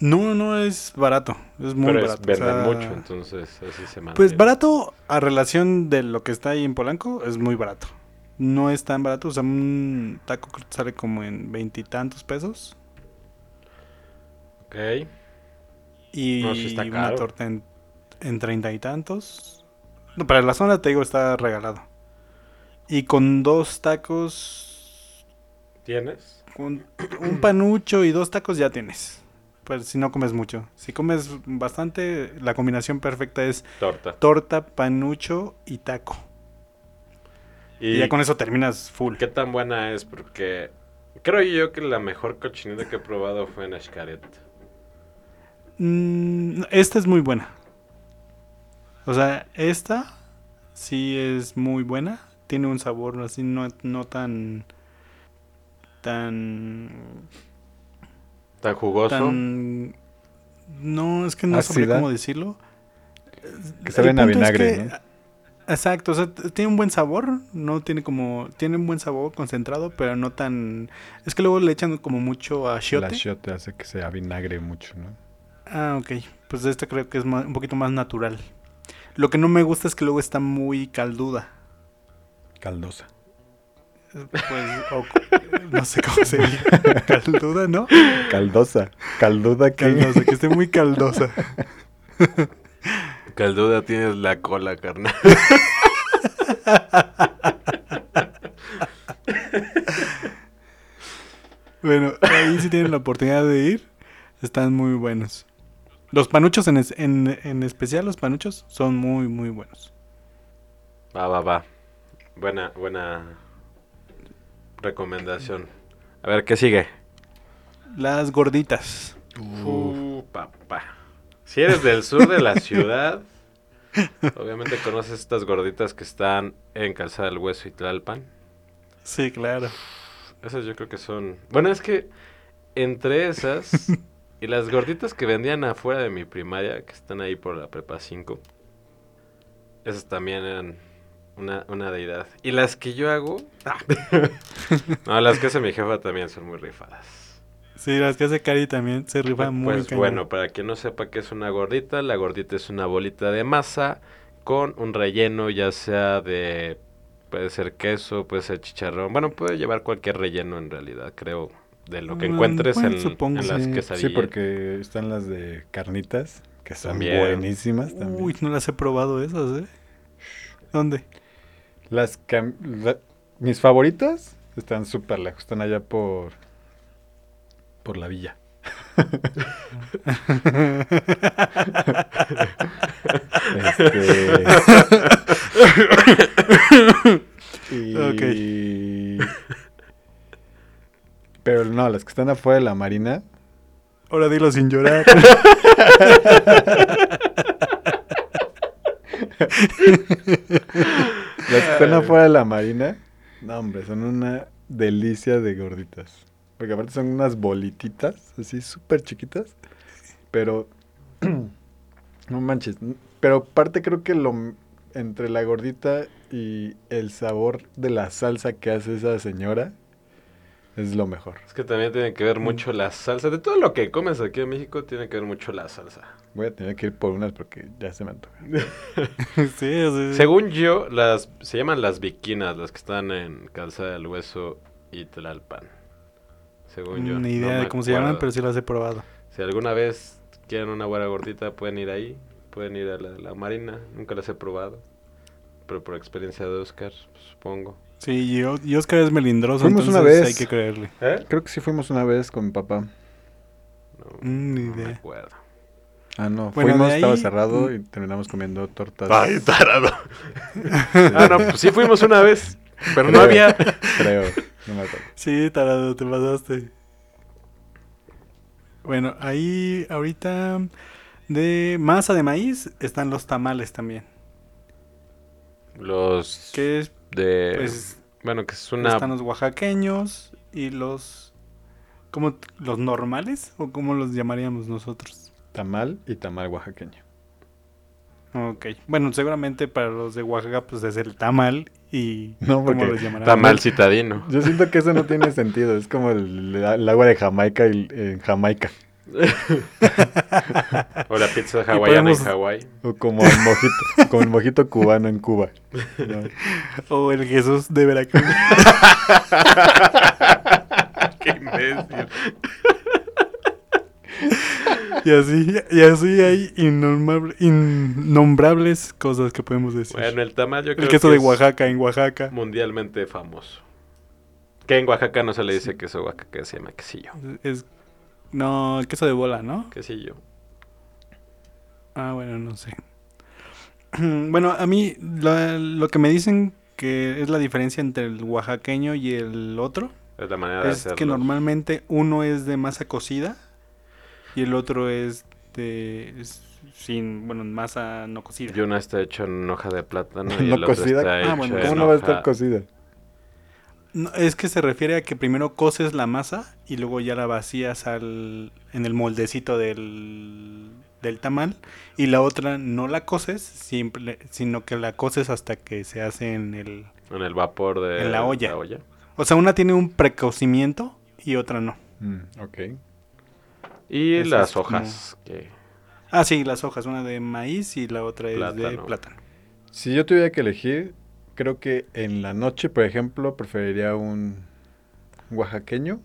No, no es barato. Es muy pero barato. es venden o sea, mucho, entonces así se mantiene. Pues barato a relación de lo que está ahí en Polanco es muy barato. No es tan barato, o sea, un taco sale como en veintitantos pesos. Ok. Y No, sí una torta en, en treinta y tantos. No, para la zona te digo está regalado. Y con dos tacos, ¿Tienes? con un panucho y dos tacos ya tienes. Pues si no comes mucho. Si comes bastante, la combinación perfecta es Torta. torta, panucho y taco. ¿Y, Y ya con eso terminas full. qué tan buena es? Porque creo yo que la mejor cochinita que he probado fue en Ashkaret. Mm, esta es muy buena. O sea, esta sí es muy buena. Tiene un sabor así no, no tan... Tan... Tan jugoso. tan no, es que no sabría cómo decirlo. Que saben a es vinagre, que ¿no? Exacto, o sea, tiene un buen sabor, no tiene como, tiene un buen sabor concentrado, pero no tan, es que luego le echan como mucho La achiote. shot hace que se avinagre mucho, ¿no? Ah, ok, pues esta creo que es un poquito más natural. Lo que no me gusta es que luego está muy calduda. Caldosa. Pues, o- no sé cómo se dice. Calduda, ¿no? Caldosa. Calduda que... Caldosa, que esté muy caldosa. Calduda tienes la cola, carnal. Bueno, ahí si tienen la oportunidad de ir, están muy buenos. Los panuchos en, es- en, en especial, los panuchos son muy, muy buenos. Va, va, va. Buena, buena recomendación. A ver, ¿qué sigue? Las gorditas. Uh, papá. Si eres del sur de la ciudad, obviamente conoces estas gorditas que están en Calzada del Hueso y Tlalpan. Sí, claro. Esas yo creo que son... Bueno, es que entre esas y las gorditas que vendían afuera de mi primaria, que están ahí por la prepa 5, esas también eran una, una deidad. Y las que yo hago... ah. no, las que hace mi jefa también son muy rifadas. Sí, las que hace Cari también se rifa muy Pues cañón. bueno, para quien no sepa qué es una gordita, la gordita es una bolita de masa con un relleno ya sea de... Puede ser queso, puede ser chicharrón. Bueno, puede llevar cualquier relleno en realidad, creo. De lo que Mm, encuentres bueno, en, supongo, en las sí. quesadillas. Sí, porque están las de carnitas, que son También. buenísimas también. Uy, no las he probado esas, ¿eh? ¿Dónde? Las que... la- mis favoritas están súper lejos, están allá por... Por la villa. Este... y... Pero no, las que están afuera de la marina, Ahora dilo sin llorar. Las que están afuera de la marina, no hombre, son una delicia de gorditas. Porque aparte son unas bolititas, así súper chiquitas. Pero, no manches. Pero aparte creo que lo entre la gordita y el sabor de la salsa que hace esa señora es lo mejor. Es que también tiene que ver mucho la salsa. De todo lo que comes aquí en México, tiene que ver mucho la salsa. Voy a tener que ir por unas porque ya se me antoja. sí, sea, Según yo, las se llaman las viquinas, las que están en Calzada del Hueso y Tlalpan. Según yo. Ni no idea me de cómo se llaman, acuerdo. pero sí las he probado. Si alguna vez quieren una buena gordita, pueden ir ahí. Pueden ir a la, la marina. Nunca las he probado. Pero por experiencia de Oscar, pues, supongo. Sí, y, O- y Oscar es melindroso, Fuimos entonces una vez. hay que creerle. ¿Eh? Creo que sí fuimos una vez con mi papá. No, Mm, ni no me idea. acuerdo. Ah, no, Bueno, fuimos, de estaba ahí- cerrado y terminamos comiendo tortas. Ay, tarado. ah, no, pues sí fuimos una vez. Pero no Creo. había. Creo, no me acuerdo. Sí, tarado, te pasaste. Bueno, ahí ahorita de masa de maíz están los tamales también. Los Que es, de. pues, bueno, que es una. están los oaxaqueños y los... ¿Cómo? ¿Los normales? ¿O cómo los llamaríamos nosotros? Tamal y tamal oaxaqueño. Ok. Bueno, seguramente para los de Oaxaca pues es el tamal y... No, ¿Cómo porque los llamarán? Tamal citadino. Yo siento que eso no tiene sentido. Es como el, el agua de Jamaica y, en Jamaica. O la pizza hawaiana podemos- en Hawái. O como el mojito, como el mojito cubano en Cuba. ¿no? O el Jesús de Veracruz. Qué imbécil. Y así, y así hay innombrable- innombrables cosas que podemos decir. Bueno, el tamal yo creo el queso que de es Oaxaca en Oaxaca. mundialmente famoso. Que en Oaxaca no se le dice queso Oaxaca, se llama quesillo. Es... No, el queso de bola, ¿no? Quesillo. Ah, bueno, no sé. Bueno, a mí lo, lo que me dicen que es la diferencia entre el oaxaqueño y el otro Es la manera de es que normalmente uno es de masa cocida y el otro es de es sin, bueno, masa no cocida. Y uno está hecho en hoja de plátano y No el otro cocida. está Ah, bueno, en ¿Cómo no va a estar cocida? No, es que se refiere a que primero coces la masa y luego ya la vacías al, en el moldecito del, del tamal y la otra no la coces, simple, sino que la coces hasta que se hace en el... En el vapor de En la olla. O sea, una tiene un precocimiento y otra no. Mm, ok. Y las como- hojas. Que... Ah, sí, las hojas, una de maíz y la otra es de Plátano. Si yo tuviera que elegir, creo que en la noche, por ejemplo, preferiría un oaxaqueño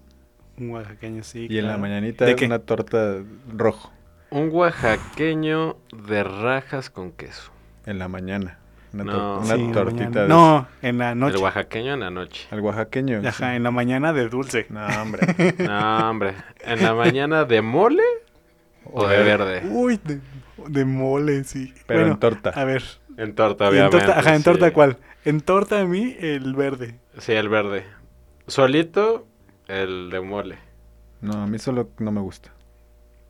Un oaxaqueño, sí. y en la mañanita ¿De una torta rojo. Un oaxaqueño de rajas con queso. En la mañana. Una, No. tor- Sí, una en la tortita de No, en la noche. El oaxaqueño en la noche. Al oaxaqueño. sí. Ajá, en la mañana de dulce. No, hombre. No, hombre. ¿En la mañana de mole o de verde? Uy, de, de mole, sí. Pero Bueno, en torta. A ver. En torta, ¿y en obviamente. torta, ajá, en sí. torta cuál? En torta a mí, el verde. Sí, el verde. Solito, el de mole. No, a mí solo no me gusta.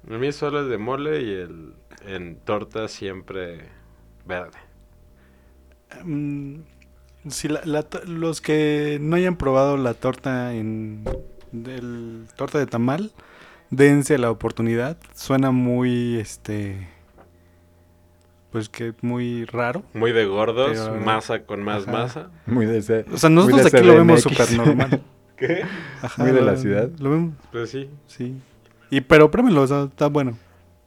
A mí solo el de mole y el en torta siempre verde. Mm, si la- la to- los que no hayan probado la torta en del torta de tamal, dense la oportunidad. Suena muy este pues que muy raro. Muy de gordos, Pero- masa con más Ajá. masa. Muy de ese. O sea, nosotros aquí lo vemos súper normal. ¿Qué? Ajá, Muy de la ciudad. Lo vemos, Pues sí. sí. Y pero pruébenlo, o sea, está bueno.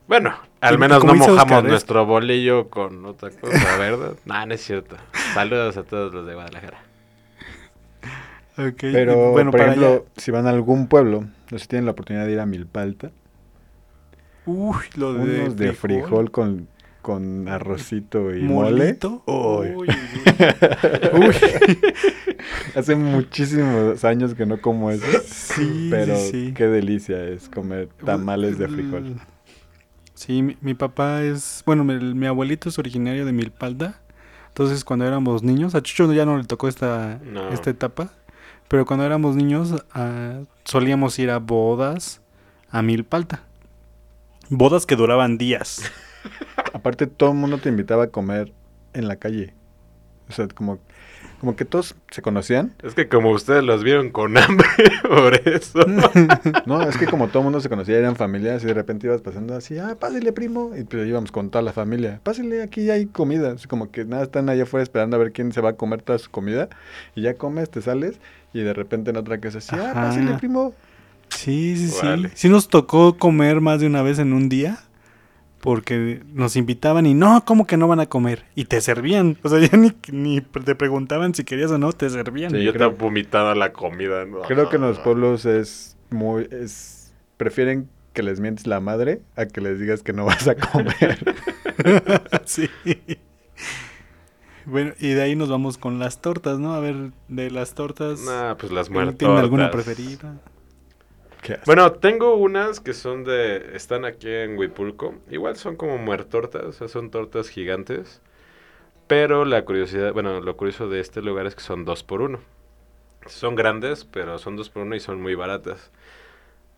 Bueno, al menos no mojamos Oscar, es- nuestro bolillo con otra cosa, ¿verdad? no, no es cierto. Saludos a todos los de Guadalajara. Ok, y Pero, bueno, por para ejemplo, allá- si van a algún pueblo, no sé si tienen la oportunidad de ir a Milpalta, Uy, lo de unos de frijol con, con arrocito y molito. mole. Uy, Uy. uy, uy. Hace muchísimos años que no como eso. Sí, pero sí, sí. qué delicia es comer tamales de frijol. Sí, mi, mi papá es, bueno, mi, mi abuelito es originario de Milpalda. Entonces, cuando éramos niños, a Chucho ya no le tocó esta, No. esta etapa, pero cuando éramos niños ah, solíamos ir a bodas a Milpalta. Bodas que duraban días. Aparte, todo el mundo te invitaba a comer en la calle. O sea, como, como que todos se conocían. Es que como ustedes los vieron con hambre, por eso. No, es que como todo el mundo se conocía, eran familias y de repente ibas pasando así, ah, pásale primo. Y pues íbamos con toda la familia, pásale, aquí hay comida. Así como que nada, están allá afuera esperando a ver quién se va a comer toda su comida. Y ya comes, te sales y de repente en otra casa así, ah, pásale primo. Sí, sí, sí. Sí nos tocó comer más de una vez en un día. Porque nos invitaban y no, ¿cómo que no van a comer? Y te servían. O sea, ya ni, ni te preguntaban si querías o no, te servían. Sí, yo creo- estaba vomitando la comida. ¿no? Creo que en los pueblos es muy, es, prefieren que les mientes la madre a que les digas que no vas a comer. sí. Bueno, y de ahí nos vamos con las tortas, ¿no? A ver, de las tortas. Nah, pues las ¿tienen muertas. alguna preferida? Bueno, tengo unas que son de... Están aquí en Huipulco. Igual son como muertortas, o sea, son tortas gigantes. Pero la curiosidad... Bueno, lo curioso de este lugar es que son dos por uno. Son grandes, pero son dos por uno y son muy baratas.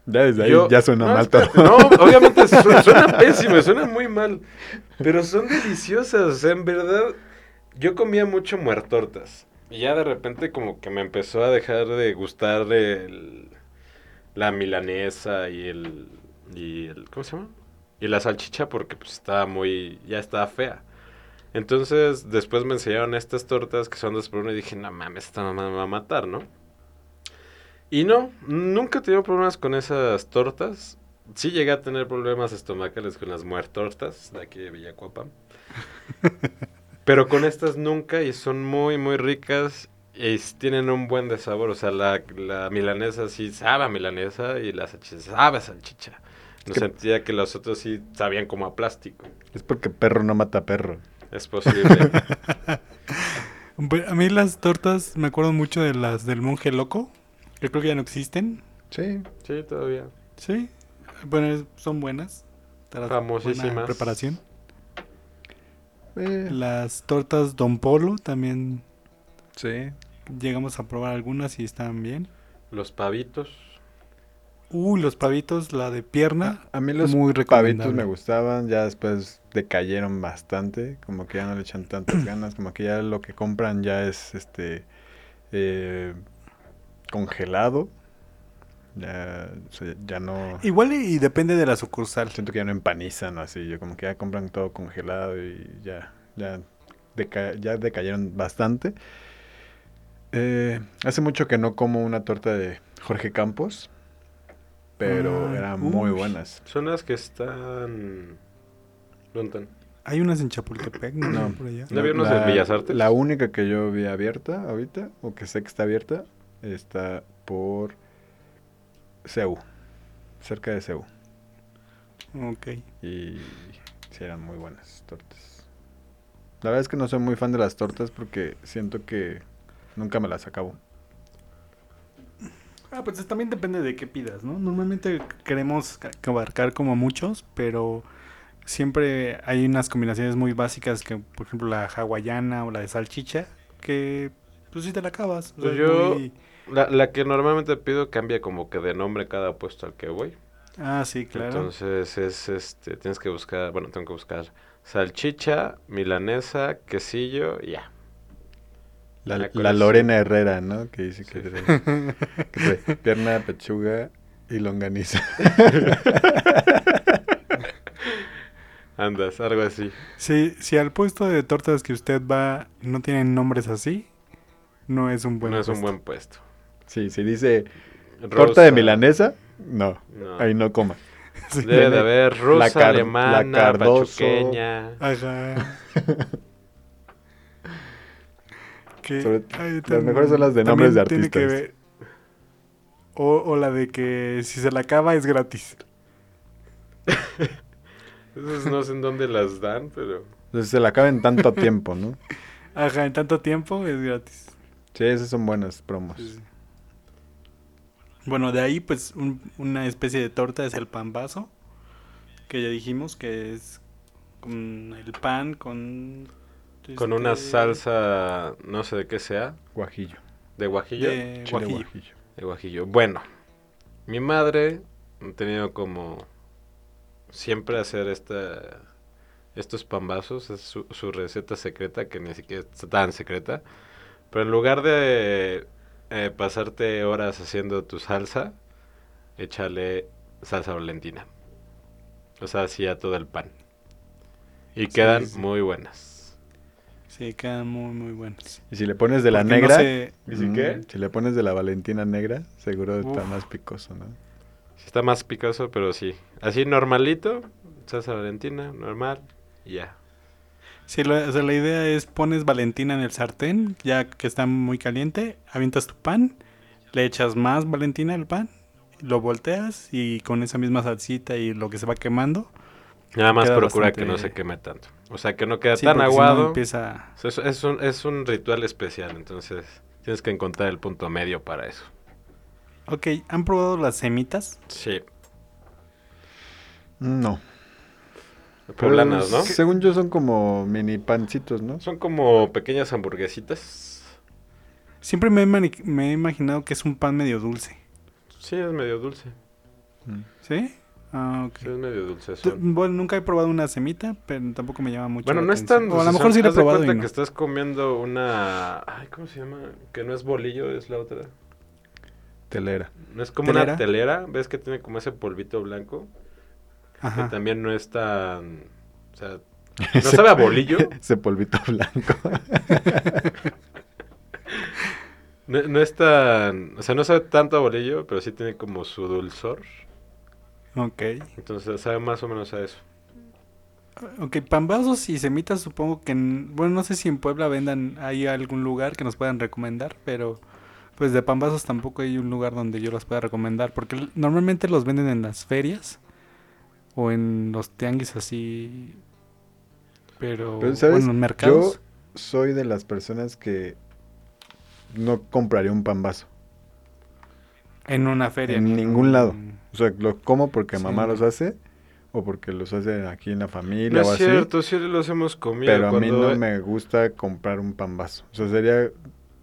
ya desde ahí Yo- ya suena no, mal espérate, todo. No, obviamente su- suena pésimo, suena muy mal. Pero son deliciosas, o sea, en verdad. Yo comía mucho muertortas. Y ya de repente como que me empezó a dejar de gustar el- la milanesa y el, y el... ¿Cómo se llama? Y la salchicha porque pues estaba muy... Ya estaba fea. Entonces después me enseñaron estas tortas que son dos por uno y dije, no mames, esta mamá me va a matar, ¿no? Y no, nunca he tenido problemas con esas tortas. Sí llegué a tener problemas estomacales con las muertortas de aquí de Villacuapa. Pero con estas nunca y son muy, muy ricas y s- tienen un buen de sabor. O sea, la, la milanesa sí sabe a milanesa y la salchicha sabe a salchicha. No que- sentía que los otros sí sabían como a plástico. Es porque perro no mata perro. Es posible. Bueno, A mí las tortas me acuerdo mucho de las del monje loco. Que creo que ya no existen. Sí. sí, todavía. Sí. Bueno, es- son buenas. Famosísimas. buena preparación. Eh, Las tortas Don Polo también sí. Llegamos a probar algunas y estaban bien. Los pavitos. Uy, los pavitos, la de pierna. A mí los muy pavitos me gustaban, ya después decayeron bastante, como que ya no le echan tantas ganas, como que ya lo que compran ya es este eh, congelado. Ya, o sea, ya no... Igual y, y depende de la sucursal. Siento que ya no empanizan o así. Yo como que ya compran todo congelado y ya, ya, deca- ya decayeron bastante. Eh, hace mucho que no como una torta de Jorge Campos, pero Ah, eran muy uy. buenas. Son las que están... ¿Dónde están? Hay unas en Chapultepec, ¿no? No. Por allá. ¿No había unos en Bellas Artes? La única que yo vi abierta ahorita, o que sé que está abierta, está por Ceú, cerca de Ceú. Ok. Y sí, eran muy buenas tortas. La verdad es que no soy muy fan de las tortas porque siento que nunca me las acabo. Ah, pues también depende de qué pidas, ¿no? Normalmente queremos ca- abarcar como muchos, pero siempre hay unas combinaciones muy básicas que, por ejemplo, la hawaiana o la de salchicha, que pues sí te la acabas. o sea, Pues es yo- muy- La, la que normalmente pido cambia como que de nombre cada puesto al que voy. Ah, sí, claro. Entonces es este, tienes que buscar, bueno, tengo que buscar salchicha, milanesa, quesillo y ya. La, la. Lorena Herrera, ¿no? Que dice que, Sí. trae- que trae pierna, pechuga y longaniza. Andas, algo así. Sí, si al puesto de tortas que usted va no tienen nombres así, no es un buen no es un puesto. buen puesto. Sí, si dice Rosa, torta de milanesa, no, no. ahí no coma. Sí. Debe de haber rusa, car- alemana, la Cardoso. pachuqueña. Ajá. Que- Sobre- ay, las mejores son las de nombres de tiene que artistas. ver- O, o la de que si se la acaba es gratis. Esas no sé en dónde las dan, pero... Entonces se la acaba en tanto tiempo, ¿no? Ajá, en tanto tiempo es gratis. Sí, esas son buenas promos. Sí, sí. Bueno, de ahí pues un- una especie de torta es el pan vaso, que ya dijimos que es con el pan con... Con una este, salsa, no sé de qué sea, Guajillo. de guajillo. de Chile guajillo. guajillo. De guajillo. Bueno, mi madre ha tenido como siempre hacer esta, estos pambazos, es su, su receta secreta, que ni siquiera es tan secreta. Pero en lugar de eh, pasarte horas haciendo tu salsa, échale salsa valentina. O sea, así a todo el pan. Y Sí, quedan sí. muy buenas. Sí, quedan muy, muy buenos. Y si le pones de la Porque no negra, se- ¿Y si mm, qué? si le pones de la Valentina negra, seguro está más picoso, ¿no? Sí Está más picoso, pero sí. Así normalito, salsa valentina, normal, y ya. Sí, la, o sea, la idea es pones Valentina en el sartén, ya que está muy caliente, avientas tu pan, le echas más Valentina al pan, lo volteas y con esa misma salsita y lo que se va quemando. Nada más procura que no se queme tanto. O sea, que no queda sí, tan porque si no aguado. empieza... O sea, Es, es un, es un ritual especial, entonces tienes que encontrar el punto medio para eso. Ok, ¿han probado las semitas? Sí. No. Poblanas, ¿no? Pues, Según yo son como mini pancitos, ¿no? Son como pequeñas hamburguesitas. Siempre me he, me he imaginado que es un pan medio dulce. Sí, es medio dulce. Mm. ¿Sí? Ah, ok. Sí, es medio dulce. Tú- son. Bueno, nunca he probado una semita, pero tampoco me llama mucho Bueno, la no es tan... O a lo mejor sí la he probado y cuenta no. que estás comiendo una... Ay, ¿cómo se llama? Que no es bolillo, es la otra. Telera. No es como ¿Telera? una telera, ves que tiene como ese polvito blanco, que también no es tan, o sea, no sabe a bolillo, Ese polvito blanco. no, no es tan, o sea, no sabe tanto a bolillo, pero sí tiene como su dulzor, Ok. entonces sabe más o menos a eso. Ok, pambazos y semitas supongo que... en- bueno, no sé si en Puebla vendan... Hay algún lugar que nos puedan recomendar, pero... Pues de pambazos tampoco hay un lugar donde yo los pueda recomendar. Porque normalmente los venden en las ferias. O en los tianguis así... Pero... Pero, ¿sabes? Bueno, en mercados. Yo soy de las personas que no compraría un pan vaso. En una feria. En ni ningún lado. O sea, lo como porque Sí, mamá los hace o porque los hace aquí en la familia No o es así. cierto, sí los hemos comido. Pero a mí cuando- no me gusta comprar un pan vaso. O sea, sería...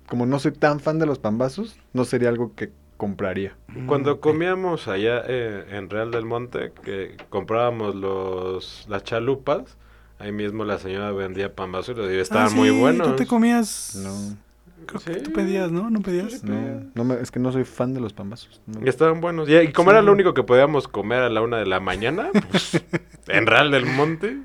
Como no soy tan fan de los pan vasos, no sería algo que compraría. Cuando Ok. comíamos allá eh, en Real del Monte, que comprábamos los las chalupas, ahí mismo la señora vendía pambazos y los y Ah, estaban sí, muy ¿Tú buenos. te comías No. Creo que tú pedías, ¿no? ¿No pedías? No, no me- es que no soy fan de los pambazos. no. Y estaban buenos. Y, y como Sí. era lo único que podíamos comer a la una de la mañana, pues, en Real del Monte,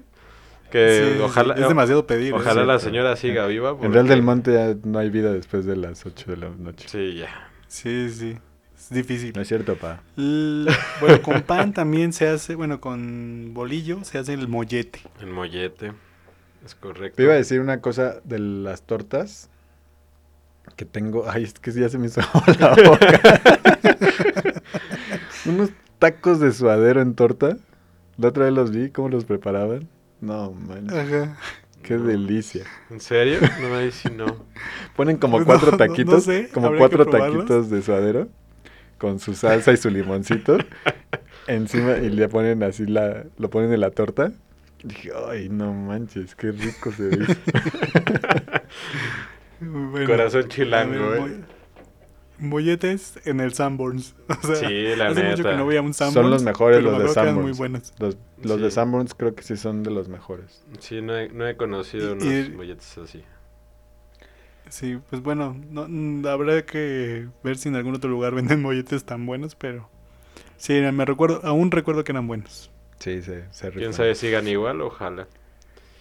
que Sí, sí, ojalá, Es demasiado pedir. ¿eh? ojalá la cierto. señora siga viva. En Real del Monte ya no hay vida después de las 8 de la noche. Sí, ya. Sí, sí. Es difícil. No es cierto, pa. L- Bueno, con pan también se hace, bueno, con bolillo se hace el mollete. El mollete. Es correcto. Te iba a decir una cosa de las tortas que tengo. Ay, es que ya se me hizo la boca. Unos tacos de suadero en torta. La otra vez los vi, cómo los preparaban. No, man, Ajá. qué No. delicia. ¿En serio? No, ahí sí no. Ponen como No, cuatro no, no taquitos, sé, como cuatro taquitos de suadero con su salsa y su limoncito encima y le ponen así la, lo ponen en la torta. Dije, ay, no manches, qué rico se ve. Bueno. Corazón A chilango, ¿eh? moll- Molletes en el Sanborns. O sea, Sí, la hace mucho neta. que no voy a un Sanborns. Son los mejores pero los de Sanborns. muy buenos. Los, los de Sí. Sanborns creo que sí son de los mejores. Sí, no he, no he conocido Y- unos y- molletes así. Sí, pues bueno, no, mm, habrá que ver si en algún otro lugar venden molletes tan buenos, pero sí, me recuerdo, aún recuerdo que eran buenos. Sí, se, se ¿Quién sabe si sigan igual? Ojalá.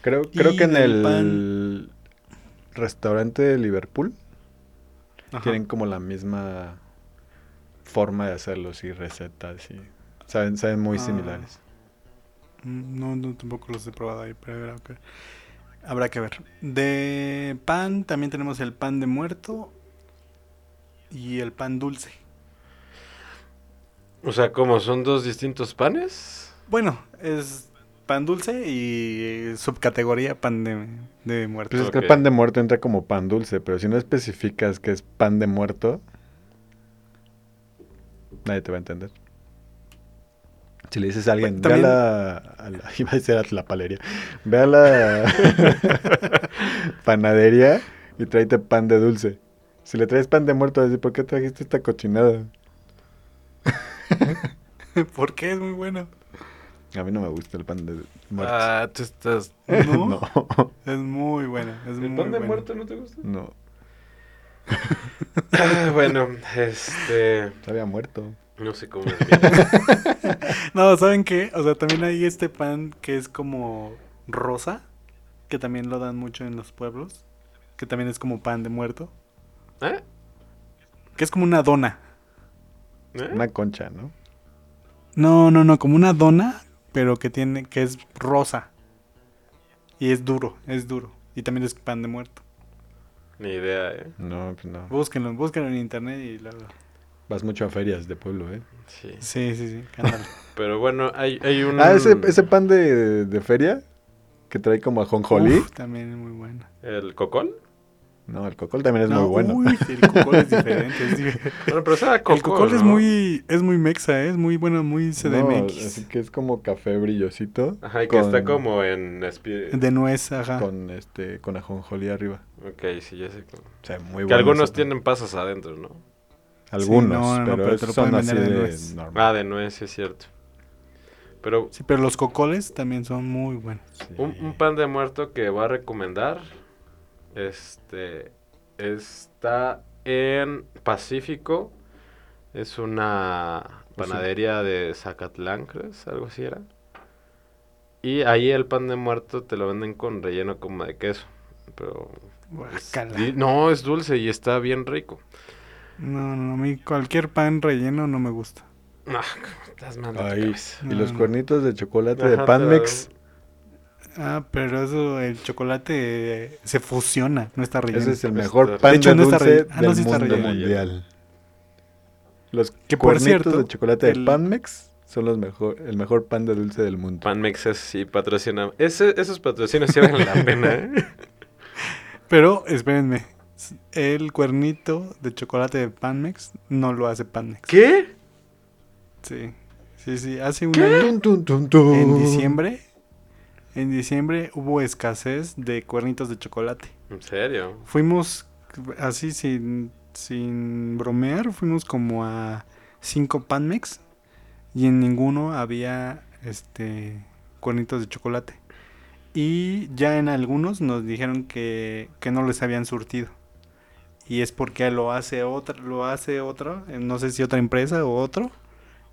Creo, creo Y que en el pan- restaurante de Liverpool Ajá. tienen como la misma forma de hacerlos y recetas y saben, saben muy Ah. similares. Mm, No, no, tampoco los he probado ahí, pero habrá que, habrá que ver. De pan también tenemos el pan de muerto y el pan dulce. O sea, ¿cómo son dos distintos panes? Bueno, es pan dulce y subcategoría pan de, de muerto. Pues es que el pan de muerto entra como pan dulce, pero si no especificas que es pan de muerto, nadie te va a entender. Si le dices a alguien, También- ve a la, a la- iba a decir a la palería, ve a la panadería y tráete pan de dulce. Si le traes pan de muerto, decir, ¿por qué trajiste esta cochinada? Porque es muy bueno. A mí no me gusta el pan de muerto. Ah, tú estás... No, no, es muy bueno. Es ¿El muy pan de bueno. muerto no te gusta? no, Ah, bueno, este... sabía muerto. No sé cómo es bien. No, ¿saben qué? O sea, también hay este pan que es como rosa, que también lo dan mucho en los pueblos, que también es como pan de muerto, ¿Eh? que es como una dona. ¿Eh? Una concha, ¿no? No, no, no, como una dona, pero que tiene que es rosa. Y es duro, es duro. Y también es pan de muerto. Ni idea, ¿eh? No, pues no. Búsquenlo, búsquenlo en internet y lo... Vas mucho a ferias de pueblo, ¿eh? Sí. Sí, sí, sí. Pero bueno, hay, hay un... Ah, ese, ese pan de, de feria que trae como ajonjolí. Uf, también es muy bueno. ¿El cocol? No, el cocol también es No, muy bueno. Uy, sí, el cocol es diferente. es diferente. Bueno, pero sabe a coco, el cocol es ¿no? muy es muy mexa, ¿eh? es muy bueno, muy No, CDMX. así que es como café brillosito. Ajá, y que con- está como en... espi- de nuez, ajá. Con, este, con ajonjolí arriba. Ok, sí, ya sé. O sea, muy Que bueno algunos tienen pasas adentro, ¿no? Algunos, no, no, pero, pero te lo son pueden así vender de de nuez. normal. Ah, de nuez, sí es cierto. Pero Sí, pero los cocoles también son muy buenos. Sí. un, un pan de muerto que va a recomendar, este, está en Pacífico. Es una panadería de Zacatlán, ¿crees? Algo así era. Y ahí el pan de muerto te lo venden con relleno como de queso. Pero... es no, es dulce y está bien rico. No, no, a mí cualquier pan relleno no me gusta. Ah, estás mal de Ay, cabeza. y los No, cuernitos de chocolate Ajá, de te Panmex. Ah, pero eso, el chocolate eh, se fusiona, no está relleno. Ese es el mejor está- pan De hecho, de no está dulce relleno. Ah, no, del sí está mundo relleno. mundial. Los Que por cuernitos cierto, de chocolate de el- Panmex son los mejor, el mejor pan de dulce del mundo. Panmex es sí patrocina. Ese, esos patrocinios sí valen la pena, ¿eh? Pero, espérenme, el cuernito de chocolate de Panmex no lo hace Panmex. ¿Qué? Sí, sí, sí, hace un año, en diciembre, en diciembre hubo escasez de cuernitos de chocolate. ¿En serio? Fuimos así sin, sin bromear, fuimos como a cinco Panmex y en ninguno había este cuernitos de chocolate. Y ya en algunos nos dijeron que, que no les habían surtido. y es porque lo hace otra, lo hace otro, eh, no sé si otra empresa o otro,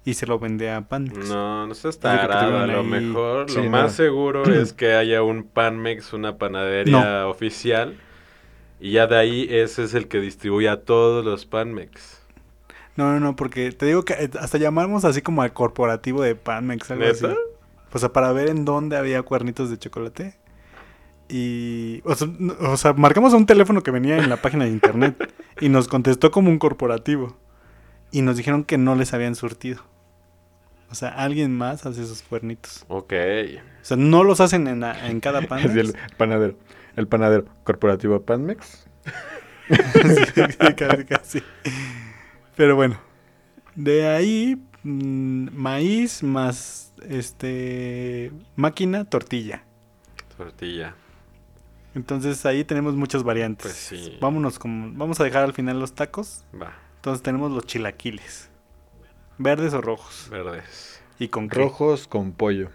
y se lo vende a Panmex. No, no seas tarado. A lo ahí- mejor, Sí, lo no. más seguro es que haya un Panmex, una panadería oficial. Y ya de ahí ese es el que distribuye a todos los Panmex. No, no, no, porque te digo que eh, hasta llamamos así como al corporativo de Panmex, algo ¿Neta? así. O sea, para ver en dónde había cuernitos de chocolate. Y, o sea, o sea, marcamos a un teléfono que venía en la página de internet y nos contestó como un corporativo. Y nos dijeron que no les habían surtido. O sea, alguien más hace esos cuernitos. Ok. O sea, no los hacen en, la- en cada pan. Es el panadero. El panadero corporativo Panmex. casi, casi. Pero bueno, de ahí mm, maíz más este máquina, tortilla. Tortilla. Entonces ahí tenemos muchas variantes. Pues sí. Vámonos con, vamos a dejar al final los tacos. Va. Entonces tenemos los chilaquiles. Verdes o rojos. Verdes. ¿Y con qué? Rojos con pollo.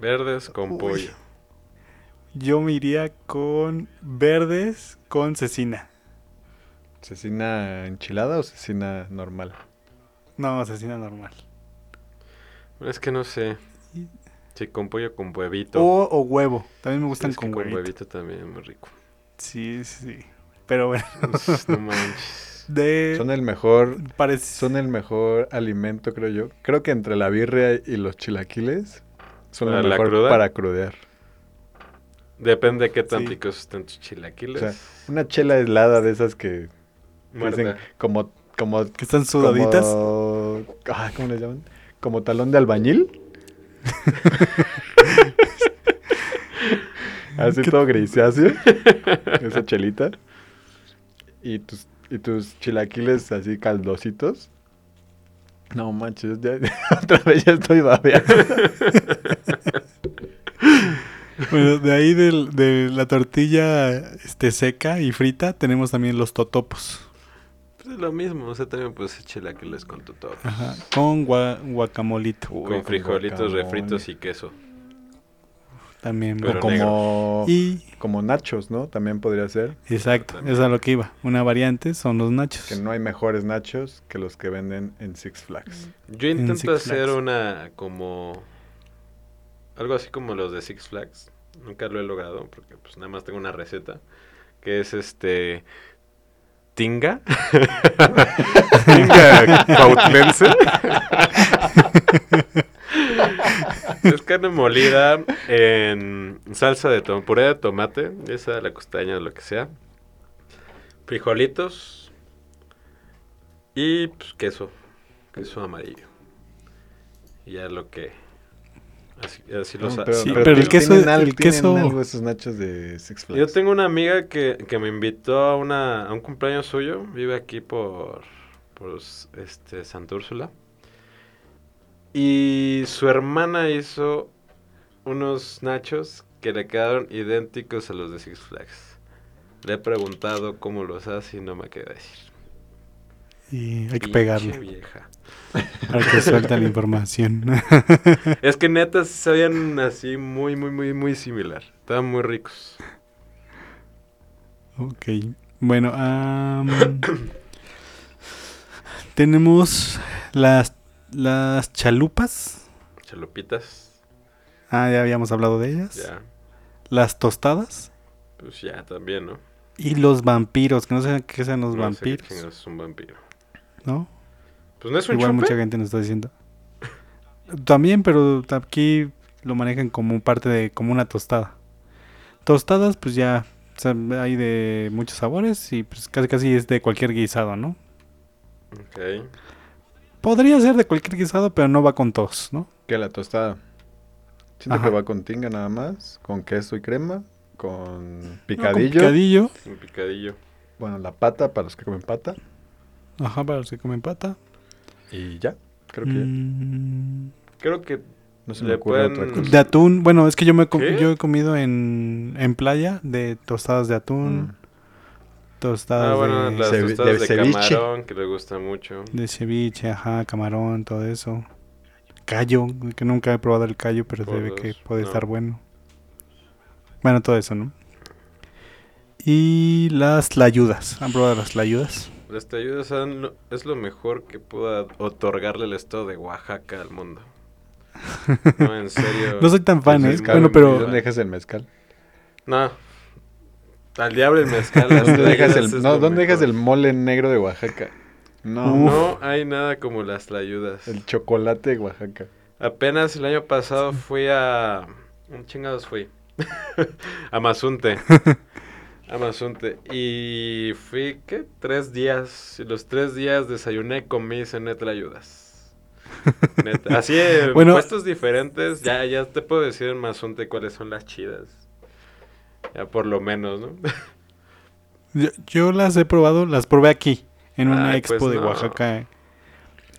Verdes con Uy. pollo. Yo me iría con verdes con cecina. ¿Cecina enchilada o cecina normal? No, cecina normal. Es que no sé. Sí, con pollo con huevito. O, o huevo. También me gustan Es que con con huevito. huevito también muy rico. Sí, sí. Pero bueno. Uf, no manches. De... Son el mejor Parece... Son el mejor alimento, creo yo. Creo que entre la birria y los chilaquiles son ¿Para lo la mejor cruda? para crudear. Depende de qué tan Sí. picos estén tus O chilaquiles. sea, una chela helada de esas que Muerta. dicen como como Que están sudaditas. como- ah, ¿cómo le llaman? Como talón de albañil. Así todo grisáceo. Esa chelita. Y tus y tus chilaquiles así caldositos. No manches, ya- otra vez ya estoy babeando. Bueno, de ahí del- de la tortilla este, seca y frita tenemos también los totopos. Pues es lo mismo, o sea, también puedes chilaquiles con tu todo. Ajá, con gua- guacamolito. Uy, con frijolitos guacamole. refritos y queso. También. Pero O como, Y, como nachos, ¿no? También podría ser. exacto, es a lo que iba. Una variante son los nachos. Que no hay mejores nachos que los que venden en Six Flags. Yo En intento Six hacer Flags. una como... Algo así como los de Six Flags. Nunca lo he logrado porque pues nada más tengo una receta. Que es este... Tinga. Tinga cautlense. es carne molida en salsa de tomate, puré de tomate, esa la costaña o lo que sea. Frijolitos y pues, queso, queso amarillo. Y ya lo que así, los Sí, pero el tienen queso- al- el tienen queso- algo esos nachos de Six Flags. Yo tengo una amiga que, que me invitó a, una, a un cumpleaños suyo. Vive aquí por, por este, Santa Úrsula. Y su hermana hizo unos nachos que le quedaron idénticos a los de Six Flags. Le he preguntado cómo los hace y no me queda decir. Y hay que pegarle vieja. para que suelta la información. Es que neta se sabían así muy, muy, muy, muy similar. Estaban muy ricos. ok. Bueno, am, tenemos las, las chalupas. Chalupitas. Ah, ya habíamos hablado de ellas. Ya. Las tostadas. Pues ya también, ¿no? Y los vampiros, que no sé qué sean los No sé qué vampiros, chingados es un vampiro. ¿no? Pues no es un Igual chupe. mucha gente nos está diciendo. También, pero aquí lo manejan como parte de, como una tostada. Tostadas, pues ya o sea, hay de muchos sabores y pues casi casi es de cualquier guisado, ¿no? Ok. Podría ser de cualquier guisado, pero no va con todos, ¿no? Que la tostada. Siento Ajá. que va con tinga nada más, con queso y crema, con No, con picadillo. picadillo. Un picadillo. Bueno, la pata para los que comen pata. Ajá, para los que comen pata. Y ya, creo que ya. Mm, Creo que No se le me ocurre pueden- otra cosa. de atún, bueno, es que yo me he com- ¿Qué? yo he comido en, en playa de tostadas de atún, Mm. Tostadas Ah, bueno, de, las cevi- tostadas de de, ceviche. camarón, que le gusta mucho. de ceviche, ajá, camarón, todo eso. Callo, que nunca he probado el callo, pero se ve que puede no. estar bueno. Bueno, todo eso, ¿no? Y las tlayudas. ¿Han probado las tlayudas? Las tlayudas son lo- es lo mejor que pueda otorgarle el estado de Oaxaca al mundo. No, en serio. No soy tan fan, ¿eh? Bueno, ¿Y pero... dónde dejas el mezcal? No. Al diablo el mezcal. ¿Dónde dejas el, es no, lo ¿dónde dejas mejor. el mole negro de Oaxaca? No. No hay nada como las tlayudas. el chocolate de Oaxaca. Apenas el año pasado fui a... ¿Un chingados fui? a Mazunte. A Mazunte. Y fui, ¿qué? Tres días. Y los tres días desayuné, comí cené tlayudas. Neta. Así en Bueno. puestos diferentes, ya, ya te puedo decir en Mazunte cuáles son las chidas. Ya por lo menos, ¿no? Yo, yo las he probado, las probé aquí, en una Ay, expo pues de no. Oaxaca.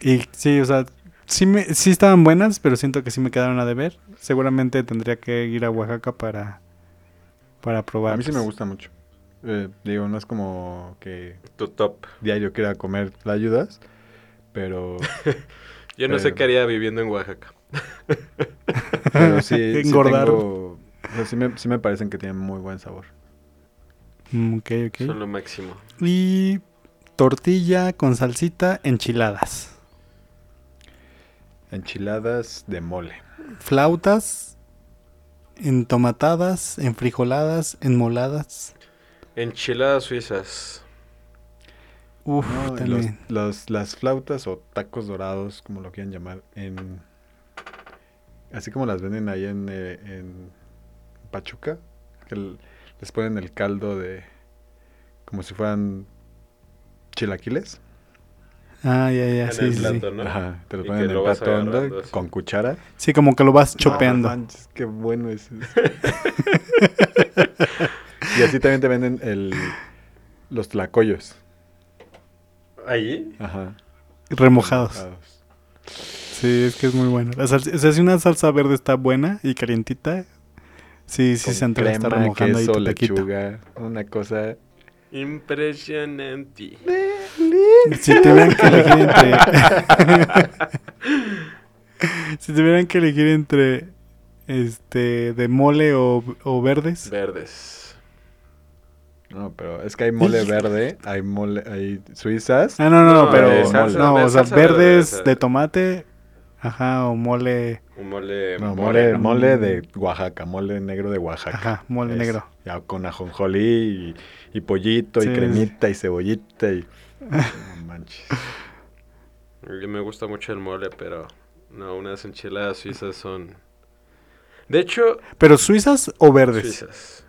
Y sí, o sea, sí, me, sí estaban buenas, pero siento que sí me quedaron a deber. Seguramente tendría que ir a Oaxaca para, para probar. A mí sí me gusta mucho. Eh, digo, no es como que Tu top. diario quiera comer la ayudas, pero, Yo no sé qué haría viviendo en Oaxaca. pero sí, sí Engordar. tengo- o sea, sí, me, sí me parecen que tienen muy buen sabor. Mm, ok, ok. Son lo máximo. Y tortilla con salsita, enchiladas. Enchiladas de mole. Flautas, entomatadas, enfrijoladas, enmoladas. Enchiladas suizas. Uf, No, los- también. los- las flautas o tacos dorados, como lo quieran llamar, en así como las venden ahí en, eh, en Pachuca, que les ponen el caldo de como si fueran chilaquiles. Ah, ya, ya, en sí, el sí, plato, sí. ¿no? Ajá, te lo ponen en el plato hondo con cuchara. Sí, como que lo vas No chopeando. manches, qué bueno es. eso. y así también te venden el los tlacoyos. ¿Allí? Ajá. remojados. remojados. Sí, es que es muy bueno. La salsa, o sea, si una salsa verde está buena y calientita, sí, sí Con se estar crema, remojando ahí queso, tu taquito. lechuga, una cosa Impresionante. Si tuvieran que elegir entre... si tuvieran que elegir entre este de mole o, o verdes. Verdes. No, pero es que hay mole verde, hay mole, hay suizas. Ah, no, no, no, No, pero no, o sea, verdes de tomate, ajá, o mole, Un mole No, mole, mole de Oaxaca, mole negro de Oaxaca. ajá, mole Es, negro. Ya con ajonjolí y, y pollito Sí, y sí. cremita y cebollita y... No manches. A mí me gusta mucho el mole, pero no, unas enchiladas suizas son... De hecho, Pero suizas o verdes. suizas.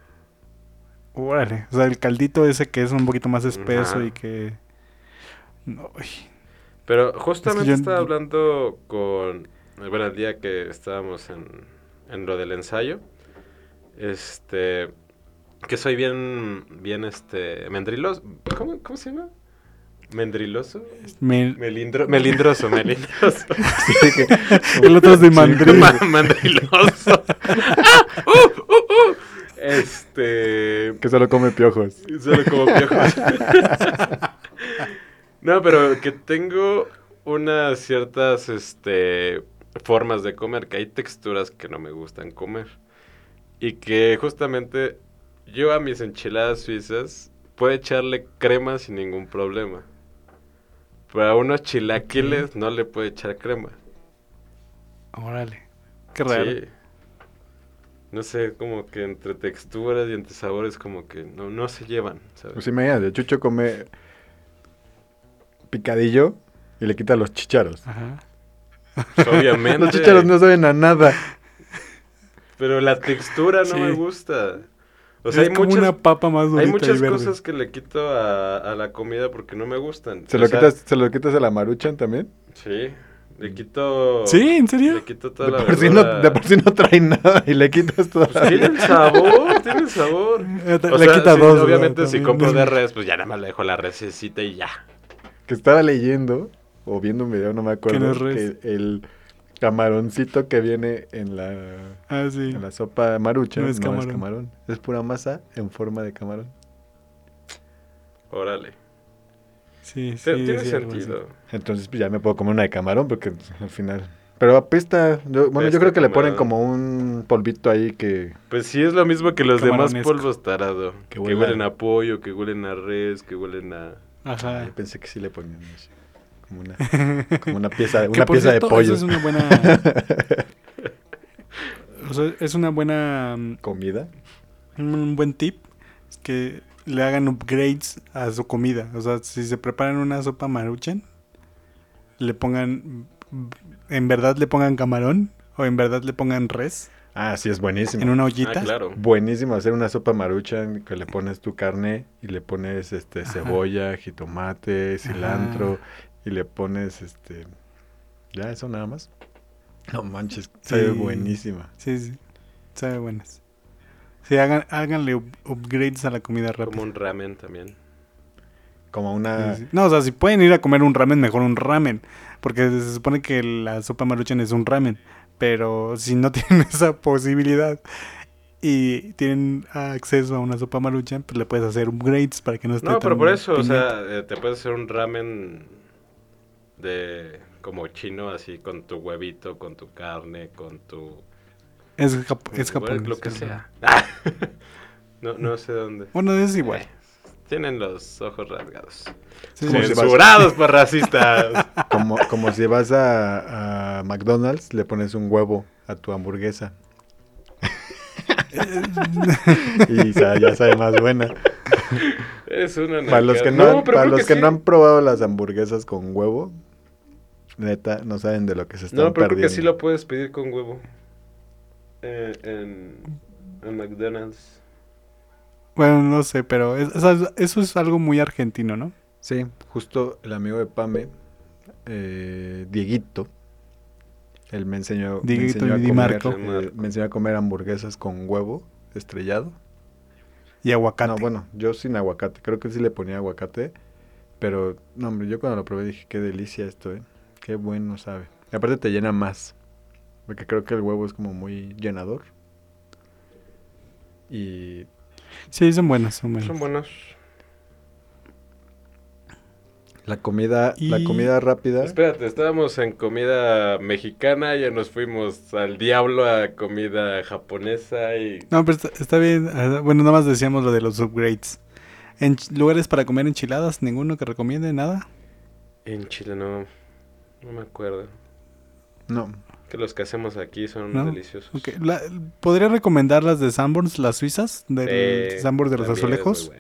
Órale, o sea, el caldito ese que es un poquito más espeso Ajá. y que no, uy. Pero justamente estaba hablando con... Bueno, el día que estábamos en, en lo del ensayo, este... Que soy bien, bien, este... Mendriloso. ¿Cómo, cómo se llama? ¿Mendriloso? Me- Melindro, melindroso, melindroso. Sí, que- el otro es de mandril. Ma- mandriloso. ¡Ah! ¡Uh! ¡Uh! ¡Uh! Este. que solo come piojos. Solo como piojos. No, pero que tengo unas ciertas este, formas de comer, que hay texturas que no me gustan comer. Y que justamente yo a mis enchiladas suizas puedo echarle crema sin ningún problema. Pero a unos chilaquiles no le puedo echar crema. Órale. Qué raro. Sí. No sé, como que entre texturas y entre sabores como que no, no se llevan, ¿sabes? Pues imagínate, Chucho come picadillo y le quita los chicharos. Ajá. Pues, obviamente. Los chicharos no saben a nada. Pero la textura no Sí. me gusta. O sea, es hay como muchas, una papa más durita hay y muchas verde. cosas que le quito a, a la comida porque no me gustan. ¿Se O lo, sea, quitas, ¿Se lo quitas a la maruchan también? Sí, le quito... ¿Sí? ¿En serio? Le quito toda De la por, sí no, de por sí no trae nada y le quitas toda Pues tiene el sabor, tiene el sabor. Eh, O Le sea, quita sí, dos. Obviamente si compro de res, pues ya nada más le dejo la resecita y ya. Que estaba leyendo o viendo un video, no me acuerdo. no es res. Que el camaroncito que viene en la, Ah, sí. en la sopa marucha No no es es, camarón. Es pura masa en forma de camarón. Órale. Sí, sí. Tiene sí, sentido. Entonces pues, ya me puedo comer una de camarón porque al final Pero apesta. Yo- bueno, yo creo que le ponen como un polvito ahí que... Pues sí, es lo mismo que los demás polvos tarado. Que Que, huelen a pollo, que huelen a res, que huelen a... Ajá. Yo pensé que sí le ponían así, Como una, como una pieza, una pieza cierto, de pollo. eso es una buena. o sea, es una buena. mm, ¿Comida? Un buen tip. Es que le hagan upgrades a su comida. O sea, si se preparan una sopa maruchan, le pongan. En verdad le pongan camarón. O en verdad le pongan res. Ah, sí, es buenísimo. En una ollita. Ah, claro. Buenísimo hacer una sopa maruchan que le pones tu carne y le pones este Ajá. cebolla, jitomate, cilantro y le pones este ya eso nada más. No manches, sabe Sí. buenísima. Sí, sí. Sabe buenas. Sí, hagan, háganle up- upgrades a la comida rápida. Como un ramen también. Como una Sí, sí. No, o sea, si pueden ir a comer un ramen, mejor un ramen. Porque se supone que la sopa maruchan es un ramen. Pero si no tienen esa posibilidad y tienen acceso a una sopa maruchan, pues le puedes hacer upgrades para que no esté No, pero tan por eso, o sea, eh, te puedes hacer un ramen de como chino, así con tu huevito, con tu carne, con tu... Es, jap- es Bueno, japonés. Lo que sea. no, no sé dónde. Bueno, es igual. Eh, Tienen los ojos rasgados. Sí, sí, si. Censurados por racistas. como, como si vas a, a McDonald's, le pones un huevo a tu hamburguesa y ya sabe más buena. es una Para los que no, pero para creo los que sí. no han probado las hamburguesas con huevo, neta, no saben de lo que se están No, pero creo perdiendo. que sí lo puedes pedir con huevo. Eh, en, en McDonald's. Bueno, no sé, pero es- eso, es algo muy argentino, ¿no? Sí, justo el amigo de Pame, eh, Dieguito, él me enseñó, me Dieguito enseñó a comer, Marco. eh, me enseñó a comer hamburguesas con huevo estrellado. Y aguacate. No, bueno, yo sin aguacate, creo que sí le ponía aguacate, pero no, hombre, yo cuando lo probé dije, qué delicia esto, eh, qué bueno sabe. Y aparte te llena más, porque creo que el huevo es como muy llenador. Y Sí, son buenas, son buenas. Son buenos. la comida, la Y- comida rápida, Espérate, estábamos en comida mexicana, ya nos fuimos al diablo a comida japonesa y... No, pero está, está bien. ah, Bueno, nada más decíamos lo de los upgrades. En lugares para comer enchiladas, ninguno que recomiende nada. En Chile no, no me acuerdo. no, Que los que hacemos aquí son ¿No? deliciosos. Ok, la- Podría recomendar las de Sanborns, las suizas, del Sí, Sanborns de los es azulejos,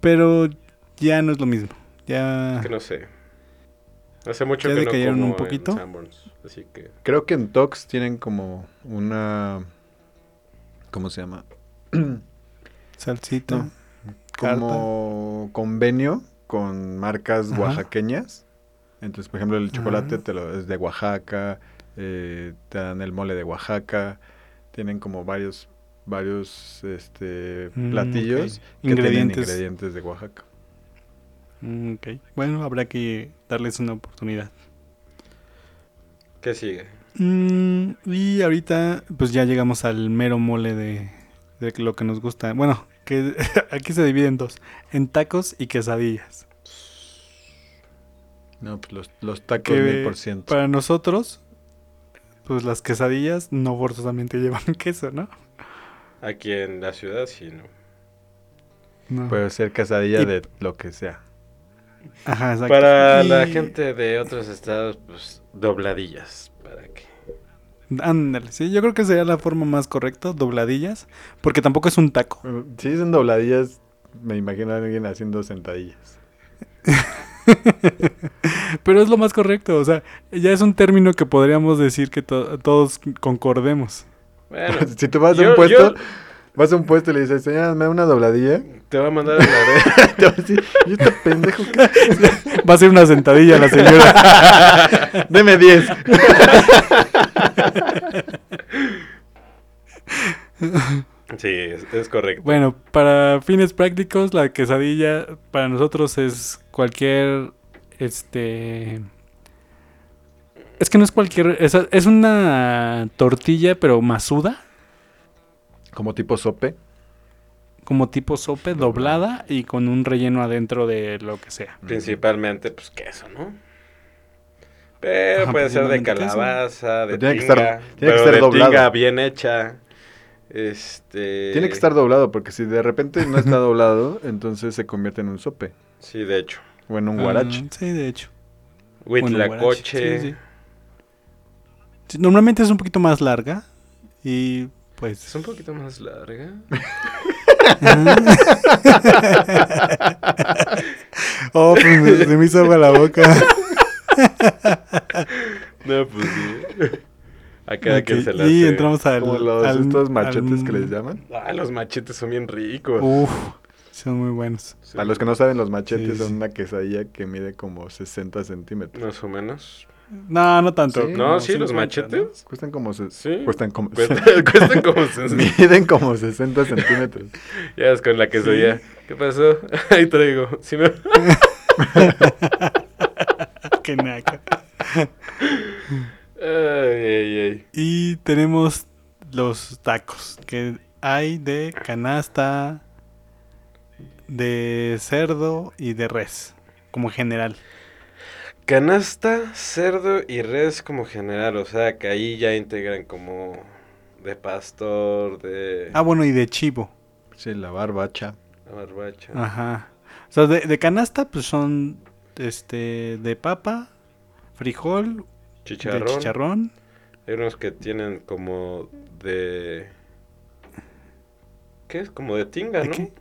pero ya no es lo mismo. Ya. Que no sé. Hace mucho ¿Ya que no decayeron como un en poquito? Sanborns, así que... Creo que en Tox tienen como una. ¿Cómo se llama? Salsita. No. Como convenio con marcas Ajá. oaxaqueñas. Entonces, por ejemplo, el chocolate Ah. te lo, es de Oaxaca, eh, te dan el mole de Oaxaca, tienen como varios varios este, Mm, platillos ok. que tienen Ingredientes. de Oaxaca. Mm, ok. Bueno, habrá que darles una oportunidad. ¿Qué sigue? Mm, y ahorita, pues ya llegamos al mero mole de, de lo que nos gusta. Bueno, que aquí se divide en dos: en tacos y quesadillas. No, pues los, los tacos mil por ciento. para nosotros, pues las quesadillas no forzosamente llevan queso, ¿no? Aquí en la ciudad sí, ¿no? No. Puede ser quesadilla Y- de lo que sea. Ajá, exacto. Para Y- la gente de otros estados, pues dobladillas. Para que... Ándale, sí, yo creo que sería la forma más correcta, dobladillas, porque tampoco es un taco. Si dicen dobladillas, me imagino a alguien haciendo sentadillas. Pero es lo más correcto, o sea, ya es un término que podríamos decir que to- todos concordemos. Bueno, si tú vas a yo- un puesto, yo- vas a un puesto y le dices, señora, me da una dobladilla. te va a mandar a la red. Te va a decir, ¿y este pendejo qué? Va a ser una sentadilla la señora. Deme 10. Sí, es, es correcto. Bueno, para fines prácticos, la quesadilla para nosotros es cualquier, este... Es que no es cualquier... Es, es una tortilla, pero masuda, Como tipo sope. como tipo sope, doblada y con un relleno adentro de lo que sea. Principalmente, pues queso, ¿no? Pero Ajá, puede ser de queso. calabaza, de Pero tiene que tinga, estar- tiene que estar de doblado. tinga bien hecha. Este... Tiene que estar doblado, porque si de repente no está doblado, entonces se convierte en un sope. Sí, de hecho. O en un guarache. sí, de hecho. Bueno, Huitlacoche. guarache, sí, sí. Sí, Normalmente es un poquito más larga y Es pues... un poquito más larga. oh, pues se me hizo agua la boca. No, pues sí. A cada Ok, quien se la y entramos al... Como los, al- estos machetes al- que les llaman. Ah, los machetes son bien ricos. Uf, son muy buenos. Sí, Para los que no saben, los machetes Sí, son sí. una quesadilla que mide como 60 centímetros. Más o menos. No, no tanto. Sí. No, sí, los 50, machetes. Cuestan como... se- Sí. Cuestan como... Cuestan, cuestan como... miden como 60 centímetros. Ya es con la quesadilla. ¿Qué pasó? Ahí traigo. Sí me-. Qué naca. Ay, ay, ay. Y tenemos los tacos que hay de canasta, de cerdo y de res, como general. Canasta, cerdo y res como general. O sea, que ahí ya integran como de pastor, de Ah, bueno, y de chivo. Sí, la barbacha. la barbacha. Ajá. O sea, de, de canasta, pues son este de papa, frijol, de Chicharrón. chicharrón. Hay unos que tienen como de... ¿Qué es? Como de tinga, ¿De ¿no? qué?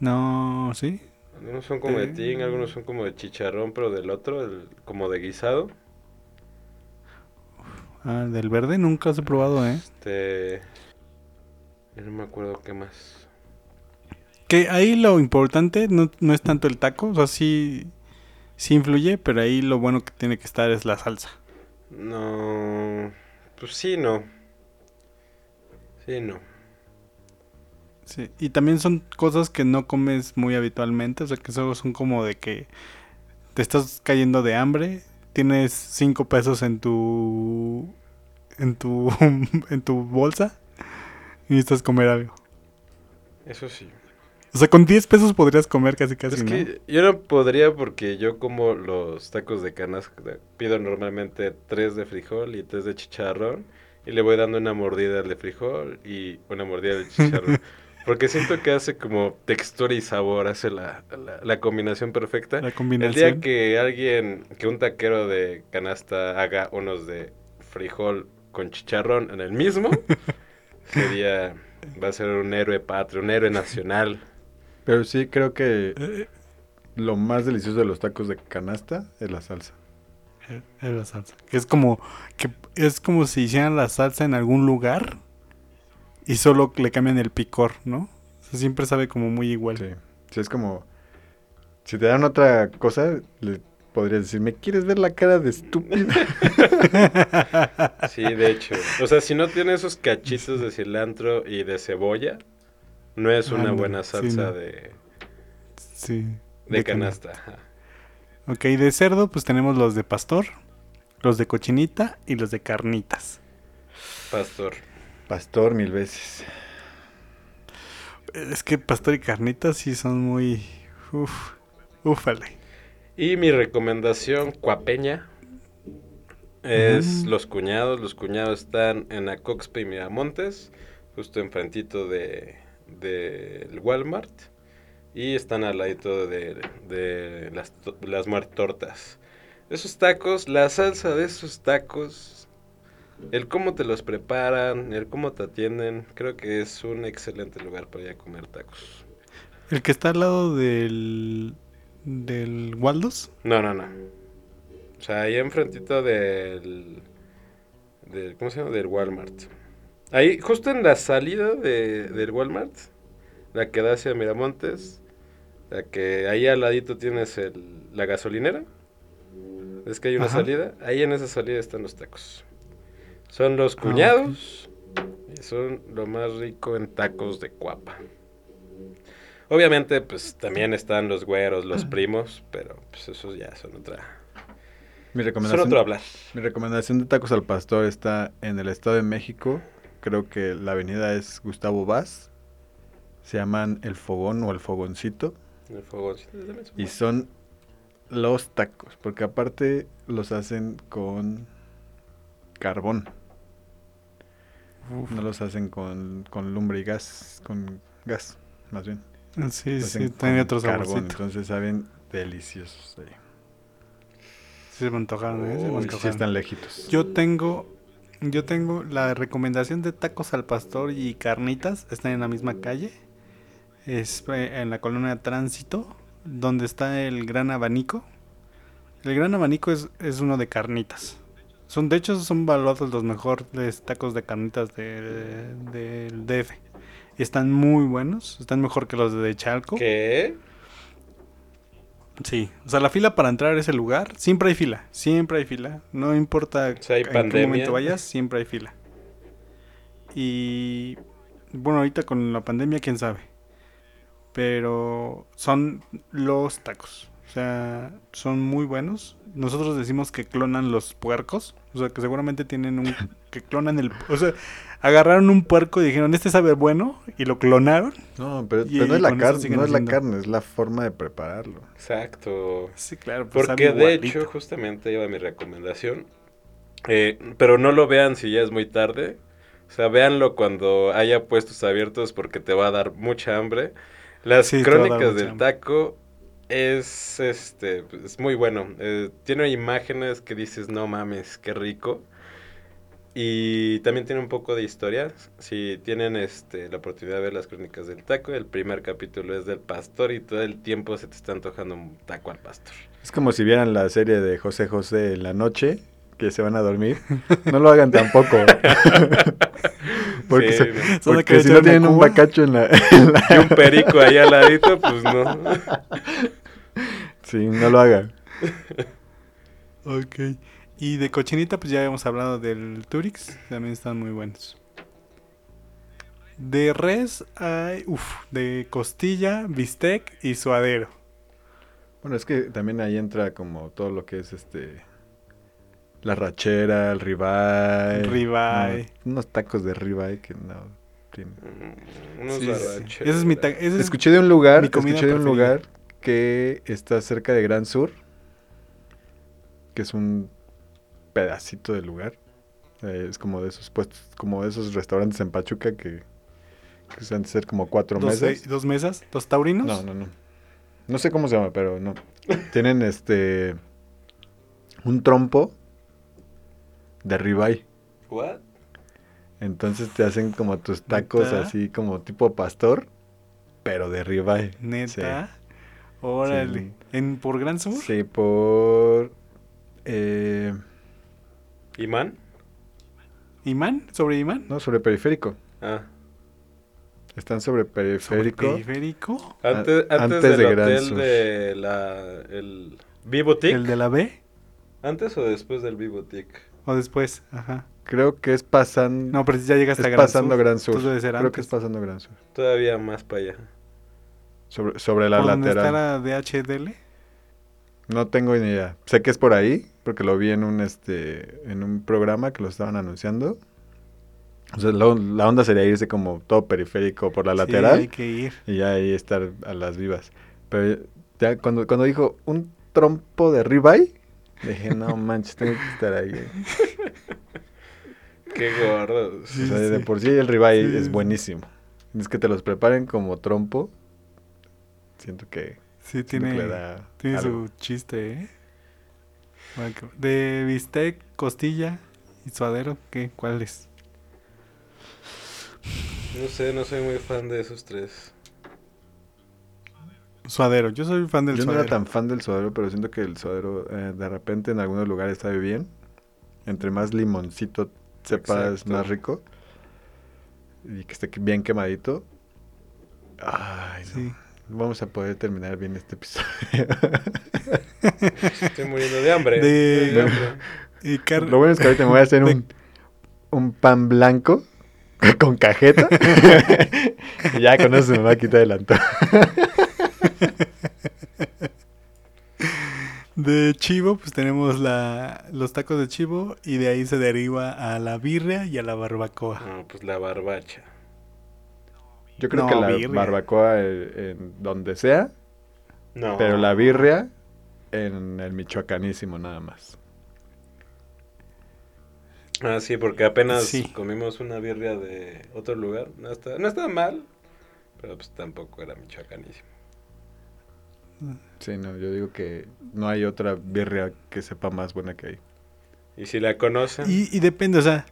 No, sí. Algunos son como de De- tinga, algunos son como de chicharrón, pero del otro, el- como de guisado. Ah, del verde nunca he probado, ¿eh? Este... No me acuerdo qué más. Que ahí lo importante no, no es tanto el taco, o sea, sí, sí influye, pero ahí lo bueno que tiene que estar es la salsa. No... Pues sí, no. Sí, no. Sí, y también son cosas que no comes muy habitualmente, o sea, que solo son como de que te estás cayendo de hambre, tienes cinco pesos en tu en tu en tu bolsa y necesitas comer algo. Eso sí. O sea, con 10 pesos podrías comer casi casi, Es ¿no? que yo no podría porque yo como los tacos de canasta. Pido normalmente tres de frijol y tres de chicharrón. Y le voy dando una mordida al de frijol y una mordida al de chicharrón. Porque siento que hace como textura y sabor, hace la, la, la combinación perfecta. La El combinación. día que alguien, que un taquero de canasta haga unos de frijol con chicharrón en el mismo, sería, va a ser un héroe patrio, un héroe nacional. Pero sí creo que Eh, lo más delicioso de los tacos de canasta es la salsa. eh, es la salsa. Que es como que es como si hicieran la salsa en algún lugar y solo le cambian el picor, ¿no? O sea, siempre sabe como muy igual. Sí. Sí, es como... Si te dan otra cosa, le podrías decir, ¿me quieres ver la cara de estúpido? Sí, de hecho. O sea, si no tiene esos cachitos de cilantro y de cebolla, no es una buena sí, salsa no. de, Sí. de canasta. ajá. Ok, de cerdo pues tenemos los de pastor, los de cochinita y los de carnitas. Pastor. Pastor mil veces. Es que pastor y carnitas sí son muy... Uf, ufale. Y mi recomendación cuapeña es Ujú. Los Cuñados. Los Cuñados están en Acoxpe y Miramontes, justo enfrentito de del Walmart. Y están al ladito de, de las, las muertortas. Esos tacos, la salsa de esos tacos, el cómo te los preparan, el cómo te atienden, creo que es un excelente lugar para ir a comer tacos. El que está al lado del... del Waldos. No, no, no. O sea, ahí enfrentito del, del... ¿Cómo se llama? Del Walmart. Ahí, justo en la salida de, del Walmart, la que da hacia Miramontes, la que ahí al ladito tienes el, la gasolinera. Es que hay una Ajá. salida. Ahí en esa salida están los tacos. Son los Ah, cuñados y son lo más rico en tacos de cuapa. Obviamente, pues también están los güeros, los primos, pero pues esos ya son otra. Mi Son otro hablar. mi recomendación de tacos al pastor está en el Estado de México. Creo que la avenida es Gustavo Vaz. Se llaman El Fogón o El Fogoncito. El fogoncito Y son los tacos, porque aparte los hacen con carbón. Uf. No los hacen con, con lumbre y gas, con gas, más bien. Sí, Los sí, tiene otro carbón, saborcito. entonces saben deliciosos. ahí. Sí, se me antojaron, ¿eh? Se me sí están lejitos. Yo tengo, yo tengo la recomendación de tacos al pastor y carnitas. Están en la misma calle. Es eh, en la colonia Tránsito, donde está el Gran Abanico. El Gran Abanico es, es uno de carnitas. Son, de hecho, son valuados los mejores tacos de carnitas de- del DF. Y están muy buenos. Están mejor que los de Chalco. ¿Qué? Sí, o sea, la fila para entrar a ese lugar, siempre hay fila, siempre hay fila. No importa sea, hay en qué pandemia. momento vayas, siempre hay fila. Y bueno, ahorita con la pandemia, quién sabe. Pero son los tacos. O sea, son muy buenos. Nosotros decimos que clonan los puercos. O sea, que seguramente tienen un... que clonan el... O sea, agarraron un puerco y dijeron, este sabe bueno, y lo clonaron. No, pero, Y- pero no es la carne, no es la haciendo. carne, es la forma de prepararlo. Exacto. Sí, claro. pues Porque de igualito. hecho, justamente iba mi recomendación. Eh, pero no lo vean si ya es muy tarde. O sea, véanlo cuando haya puestos abiertos porque te va a dar mucha hambre. Las Sí, crónicas del hambre. taco es este es muy bueno. Eh, tiene imágenes que dices, no mames, qué rico. Y también tiene un poco de historia. Si tienen este, la oportunidad de ver las crónicas del taco, el primer capítulo es del pastor y todo el tiempo se te está antojando un taco al pastor. Es como si vieran la serie de José José en la noche, que se van a dormir. No lo hagan tampoco. porque Sí, se- porque que si no tienen un bacacho en la, en la- y un perico ahí al ladito, pues no. Sí, no lo hagan. Ok. Y de cochinita, pues ya habíamos hablado del Turix. También están muy buenos. De res hay, uff, de costilla, bistec y suadero. Bueno, es que también ahí entra como todo lo que es este... La rachera, el ribeye. Ribeye. no, unos tacos de ribeye que no tienen. Mm, Unos Sí, sí. barbacheros. Ese es mi ta- ese es- Escuché de un lugar, escuché de un lugar que está cerca de Gran Sur, que es un pedacito de lugar. Eh, es como de esos puestos, como de esos restaurantes en Pachuca que, que se han de ser como cuatro dos, mesas. eh, dos mesas, dos taurinos. No, no, no. No sé cómo se llama, pero no. Tienen este un trompo de ribeye. What? Entonces te hacen como tus tacos ¿Neta? así como tipo pastor, pero de ribeye. Neta. Órale. Sí. ¿En, ¿Por Gran Sur? Sí, por... eh, ¿Imán? ¿Imán? ¿Sobre Imán? no, sobre periférico. Ah. Están sobre ¿Sobre periférico. periférico? Antes, antes, antes del de Gran hotel Sur. de la... El. ¿El de la B? ¿Antes o después del Vivotic? ¿O después? Ajá. Creo que es pasando... No, pero ya llegaste es a Gran pasando Sur. Gran Sur. Entonces debe ser Creo que es pasando Gran Sur. Todavía más para allá. Sobre, sobre la ¿Por donde está lateral. la DHDL? No tengo ni idea. Sé que es por ahí, porque lo vi en un este en un programa que lo estaban anunciando. O sea, la, la onda sería irse como todo periférico por la Sí, lateral hay que ir. y ya ahí estar a las vivas. Pero ya cuando, cuando dijo un trompo de ribeye, dije, no manches, tengo que estar ahí. Qué gordos. Sí, o sea, de por sí el ribeye Sí. es buenísimo. Es que te los preparen como trompo. Siento que, Sí, siento que le tiene, da tiene algo. su chiste, ¿eh? De bistec, costilla y suadero, ¿qué? ¿Cuál es? No sé, no soy muy fan de esos tres. Suadero. Yo soy fan del Yo no suadero. era tan fan del suadero, pero siento que el suadero eh, de repente en algunos lugares sabe bien. Entre más limoncito sepa es más rico. Y que esté bien quemadito. Ay, no. Vamos a poder terminar bien este episodio. Estoy muriendo de hambre. De- Estoy hambre. Y car- Lo bueno es que ahorita me voy a hacer de- un, un pan blanco con cajeta. y ya con eso se me va a quitar el antojo. De chivo, pues tenemos la, los tacos de chivo y de ahí se deriva a la birria y a la barbacoa. No, pues la barbacha. Yo creo No, que la birria. barbacoa eh, en donde sea, No. pero la birria en el michoacanísimo nada más. Ah, sí, porque apenas Sí. comimos una birria de otro lugar. No está, no estaba mal, pero pues tampoco era michoacanísimo. Sí, no, yo digo que no hay otra birria que sepa más buena que ahí. Y si la conocen, Y, y depende, o sea,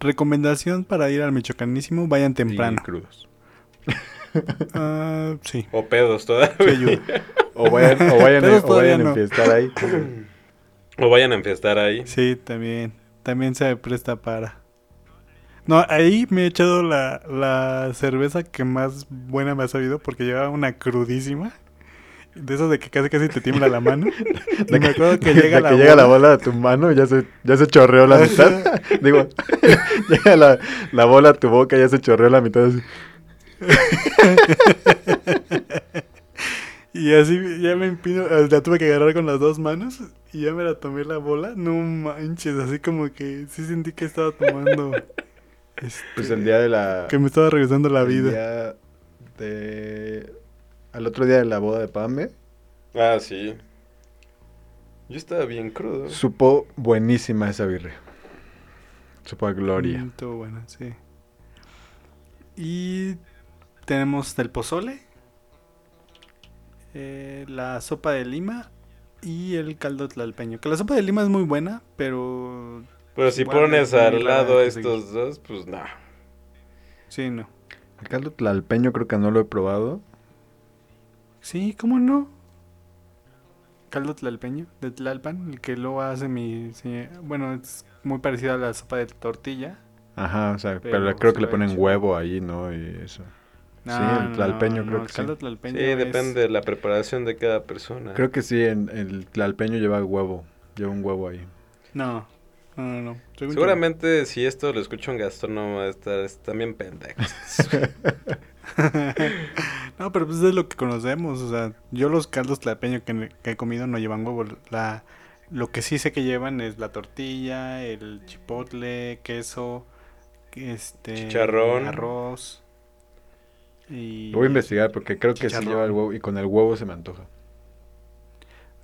recomendación para ir al Michoacanísimo, vayan temprano. Y crudos. Ah, sí. o pedos todavía. O vayan, o vayan, a, o vayan a no. enfiestar ahí. o vayan a enfiestar ahí. Sí, también. También se presta para. No, ahí me he echado la, la cerveza que más buena me ha sabido porque llevaba una crudísima. De eso de que casi casi te tiembla la mano. Y me acuerdo que de llega la que llega bola. la bola a tu mano ya se, ya se chorreó la mitad. Digo, llega la, la bola a tu boca y ya se chorreó la mitad. así. Y así ya me empino, la tuve que agarrar con las dos manos y ya me la tomé la bola. No manches, así como que sí sentí que estaba tomando. este, Pues el día de la... que me estaba regresando la el vida. día de... Al otro día de la boda de Pame, Ah, sí. Yo estaba bien crudo. supo buenísima esa birria. Supo a gloria. Mm, estuvo bueno, sí. Y tenemos el pozole, eh, la sopa de lima y el caldo tlalpeño. Que la sopa de lima es muy buena, pero Pero si Igual pones al lado estos dos, pues no. sí, no. El caldo tlalpeño creo que no lo he probado. Sí, ¿cómo no? Caldo tlalpeño, de Tlalpan, el que luego hace mi... sí, bueno, es muy parecido a la sopa de tortilla. Ajá, o sea, pero, Pero creo se que le lo ponen hecho. huevo ahí, ¿no? Y eso. Sí, el tlalpeño creo que sí. caldo Sí, tlalpeño es- depende de la preparación de cada persona. Creo que sí, en, el tlalpeño lleva huevo. Lleva un huevo ahí. No, no, no, no. Según yo- Seguramente si esto lo escucha un gastrónomo va a estar están bien pendejos. no, pero pues es lo que conocemos. O sea, yo los caldos tlalpeño que, que he comido no llevan huevo. La, lo que sí sé que llevan es la tortilla, el chipotle, queso, este, Chicharrón. arroz. Y... Lo voy a investigar porque creo que sí lleva el huevo y con el huevo se me antoja.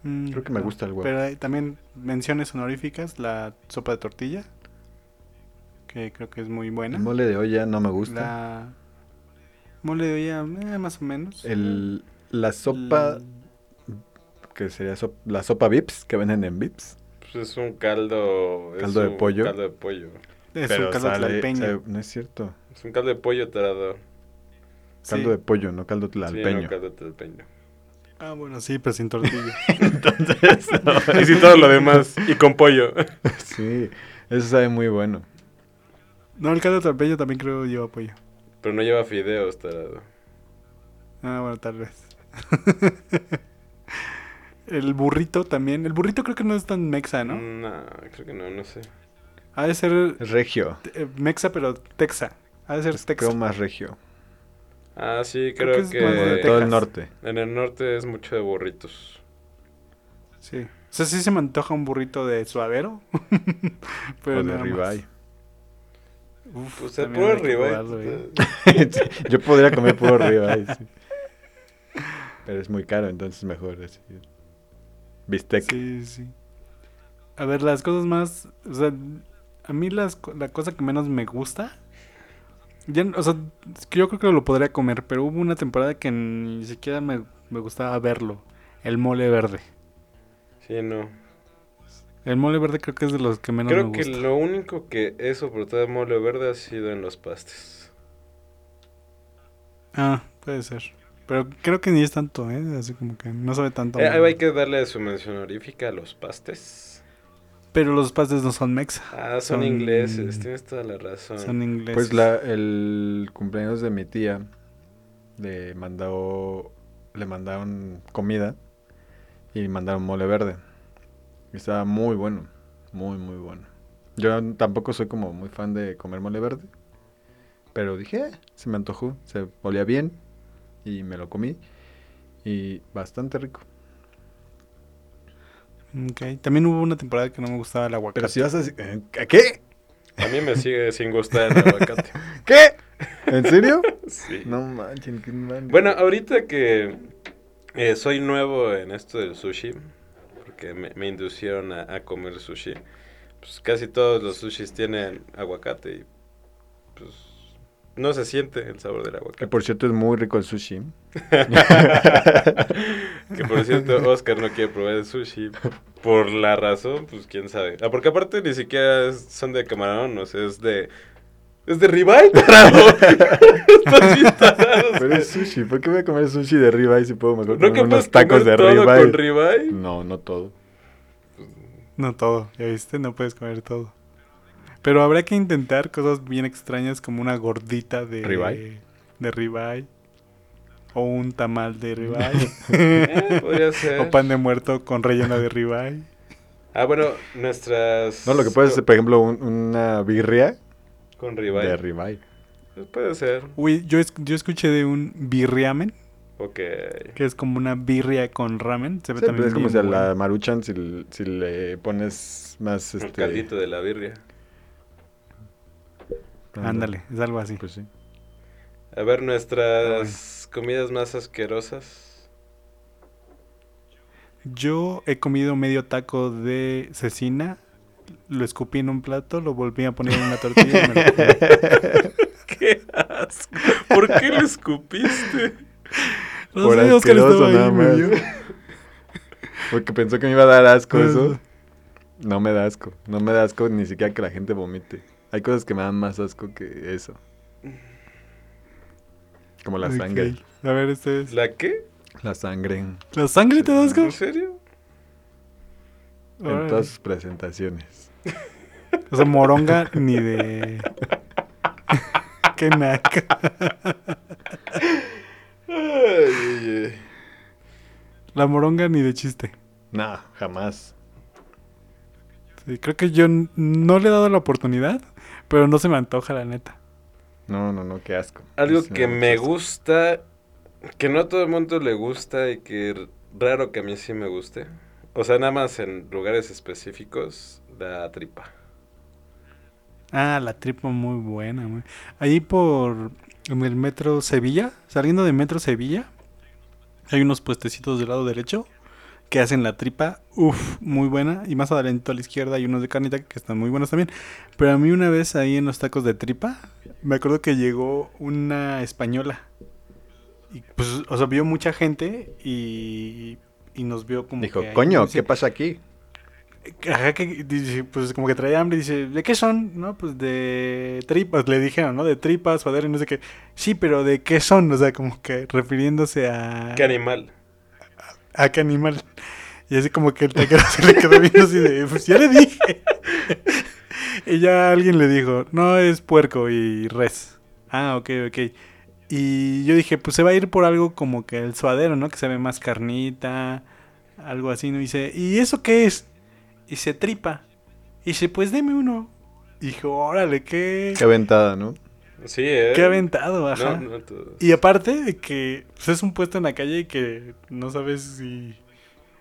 Mm, Creo que me no. gusta el huevo. Pero hay también menciones honoríficas, la sopa de tortilla, que creo que es muy buena. El mole de olla no me gusta. La mole de olla, eh, más o menos. El, la sopa, L- que sería sop- la sopa Vips, que venden en Vips. Pues es un caldo. es ¿Caldo de un pollo? Caldo de pollo. Es un caldo sale- sabe- no es cierto. Es un caldo de pollo tarado. Sí. Caldo de pollo, no caldo Sí, tlalpeño. no, caldo tlalpeño. Ah, bueno, sí, pero sin tortilla. Entonces, y sin todo lo demás. Y con pollo. sí, eso sabe muy bueno. no, el caldo tlalpeño también creo lleva pollo. Pero no lleva fideos tarado. Ah, bueno, tal vez. el burrito también. El burrito creo que no es tan mexa, ¿no? No, creo que no, no sé. Ha de ser regio. eh, mexa, pero texa. Ha de ser texa. creo más regio. Ah, sí, Creo creo, que es que, todo el norte. en el norte es mucho de burritos. Sí. O sea, sí se me antoja un burrito de suadero. pero o de ribeye. Uf, Pues el también puro ribeye. probarlo, ¿eh? Yo podría comer puro ribeye, sí. Pero es muy caro, entonces mejor así. Bistec. Sí, sí. A ver, las cosas más. O sea, a mí las, co- la cosa que menos me gusta. Ya, n- o sea, es que yo creo que lo podría comer, pero hubo una temporada que ni siquiera me, me gustaba verlo. El mole verde. Sí, no. El mole verde creo que es de los que menos Creo me que gusta. lo único que he soportado de mole verde ha sido en los pastes. Ah, puede ser. Pero creo que ni es tanto, ¿eh? Así como que no sabe tanto. Eh, hay que darle su mención honorífica a los pastes. Pero los pastes no son mexa. Ah, son, Son- ingleses, tienes toda la razón. Son ingleses. Pues la, el cumpleaños de mi tía le mandó, le mandaron comida y mandaron mole verde. Y estaba muy bueno, muy muy bueno. Yo tampoco soy como muy fan de comer mole verde, pero dije, "Eh, se me antojó, se olía bien y me lo comí y bastante rico. También hubo una temporada que no me gustaba el aguacate. Pero si vas a decir, "Eh, ¿qué? A mí me sigue sin gustar el aguacate. ¿Qué? ¿En serio? Sí. No manchen, qué mal. Bueno, ahorita que eh, soy nuevo en esto del sushi, que me, me inducieron a, a comer sushi. Pues casi todos los sushis tienen aguacate y pues no se siente el sabor del Que aguacate. por cierto es muy rico el sushi. que por cierto, Oscar no quiere probar el sushi. Por la razón, pues quién sabe. Ah, porque aparte ni siquiera es- son de camarón, o sea, es de. Es de ribeye, tarado. Pero es sushi. ¿Por qué voy a comer sushi de ribeye si puedo mejor ¿No comer que unos tacos comer de todo ribeye? con ribeye? No, no todo. No todo, ya viste, no puedes comer todo. Pero habrá que intentar cosas bien extrañas como una gordita de ¿Ribeye? de ribeye o un tamal de ribeye Eh, podría ser. o pan de muerto con relleno de ribeye. Ah, bueno, nuestras. No, lo que puedes hacer, por ejemplo, un- una birria Con de ribeye. ribeye. Pues Puede ser. Uy, yo, es- yo escuché de un birriamen, Ok. que es como una birria con ramen. Se ve Sí, también pues es como si a la maruchan si, si le pones más Un este caldito de la birria. Ándale, es algo así. Pues sí. A ver, nuestras comidas más asquerosas. Yo he comido medio taco de cecina, lo escupí en un plato, lo volví a poner en una tortilla y me lo comí. ¡Qué asco! ¿Por qué le escupiste? No Por sé, Oscar asqueroso estaba ahí, nada me más. Porque pensó que me iba a dar asco eso. No me da asco. No me da asco ni siquiera que la gente vomite. Hay cosas que me dan más asco que eso. Como la sangre. A ver, este es. ¿La qué? La sangre ¿La sangre te da asco? ¿En serio? en todas sus presentaciones. O sea, moronga ni de. Qué naca. La moronga ni de chiste. No, jamás. Sí, creo que yo no le he dado la oportunidad, pero no se me antoja, la neta. No, no, no, qué asco. Algo Sí que me gusta, que no a todo el mundo le gusta y que raro que a mí sí me guste. O sea, nada más en lugares específicos, la tripa. Ah, la tripa muy buena, güey. Ahí por en el metro Sevilla, saliendo de metro Sevilla, hay unos puestecitos del lado derecho que hacen la tripa, uff, muy buena. Y más adelante a la izquierda hay unos de carnita que están muy buenos también. Pero a mí una vez ahí en los tacos de tripa, me acuerdo que llegó una española. Y pues, o sea, vio mucha gente y, y nos vio como Dijo, que coño, dice, ¿qué pasa aquí? Ajá, que dice, pues como que traía hambre y dice, ¿de qué son? No, pues de tripas, le dijeron, ¿no? De tripas, padre, no sé qué. Sí, pero ¿de qué son? O sea, como que refiriéndose a... ¿Qué animal? ¿A qué animal? Y así como que el taquero se le quedó viendo así de, pues ya le dije. y ya alguien le dijo, no, es puerco y res. Ah, ok, ok. Y yo dije, pues se va a ir por algo como que el suadero, ¿no? Que se ve más carnita, algo así, ¿no? Y dice, ¿y eso qué es? Y se tripa. Y dice, pues deme uno. Y dijo, órale, qué, Qué aventada, ¿no? Sí, ¿eh? qué aventado, ajá. No, no todos. Y aparte de que pues, es un puesto en la calle y que no sabes si...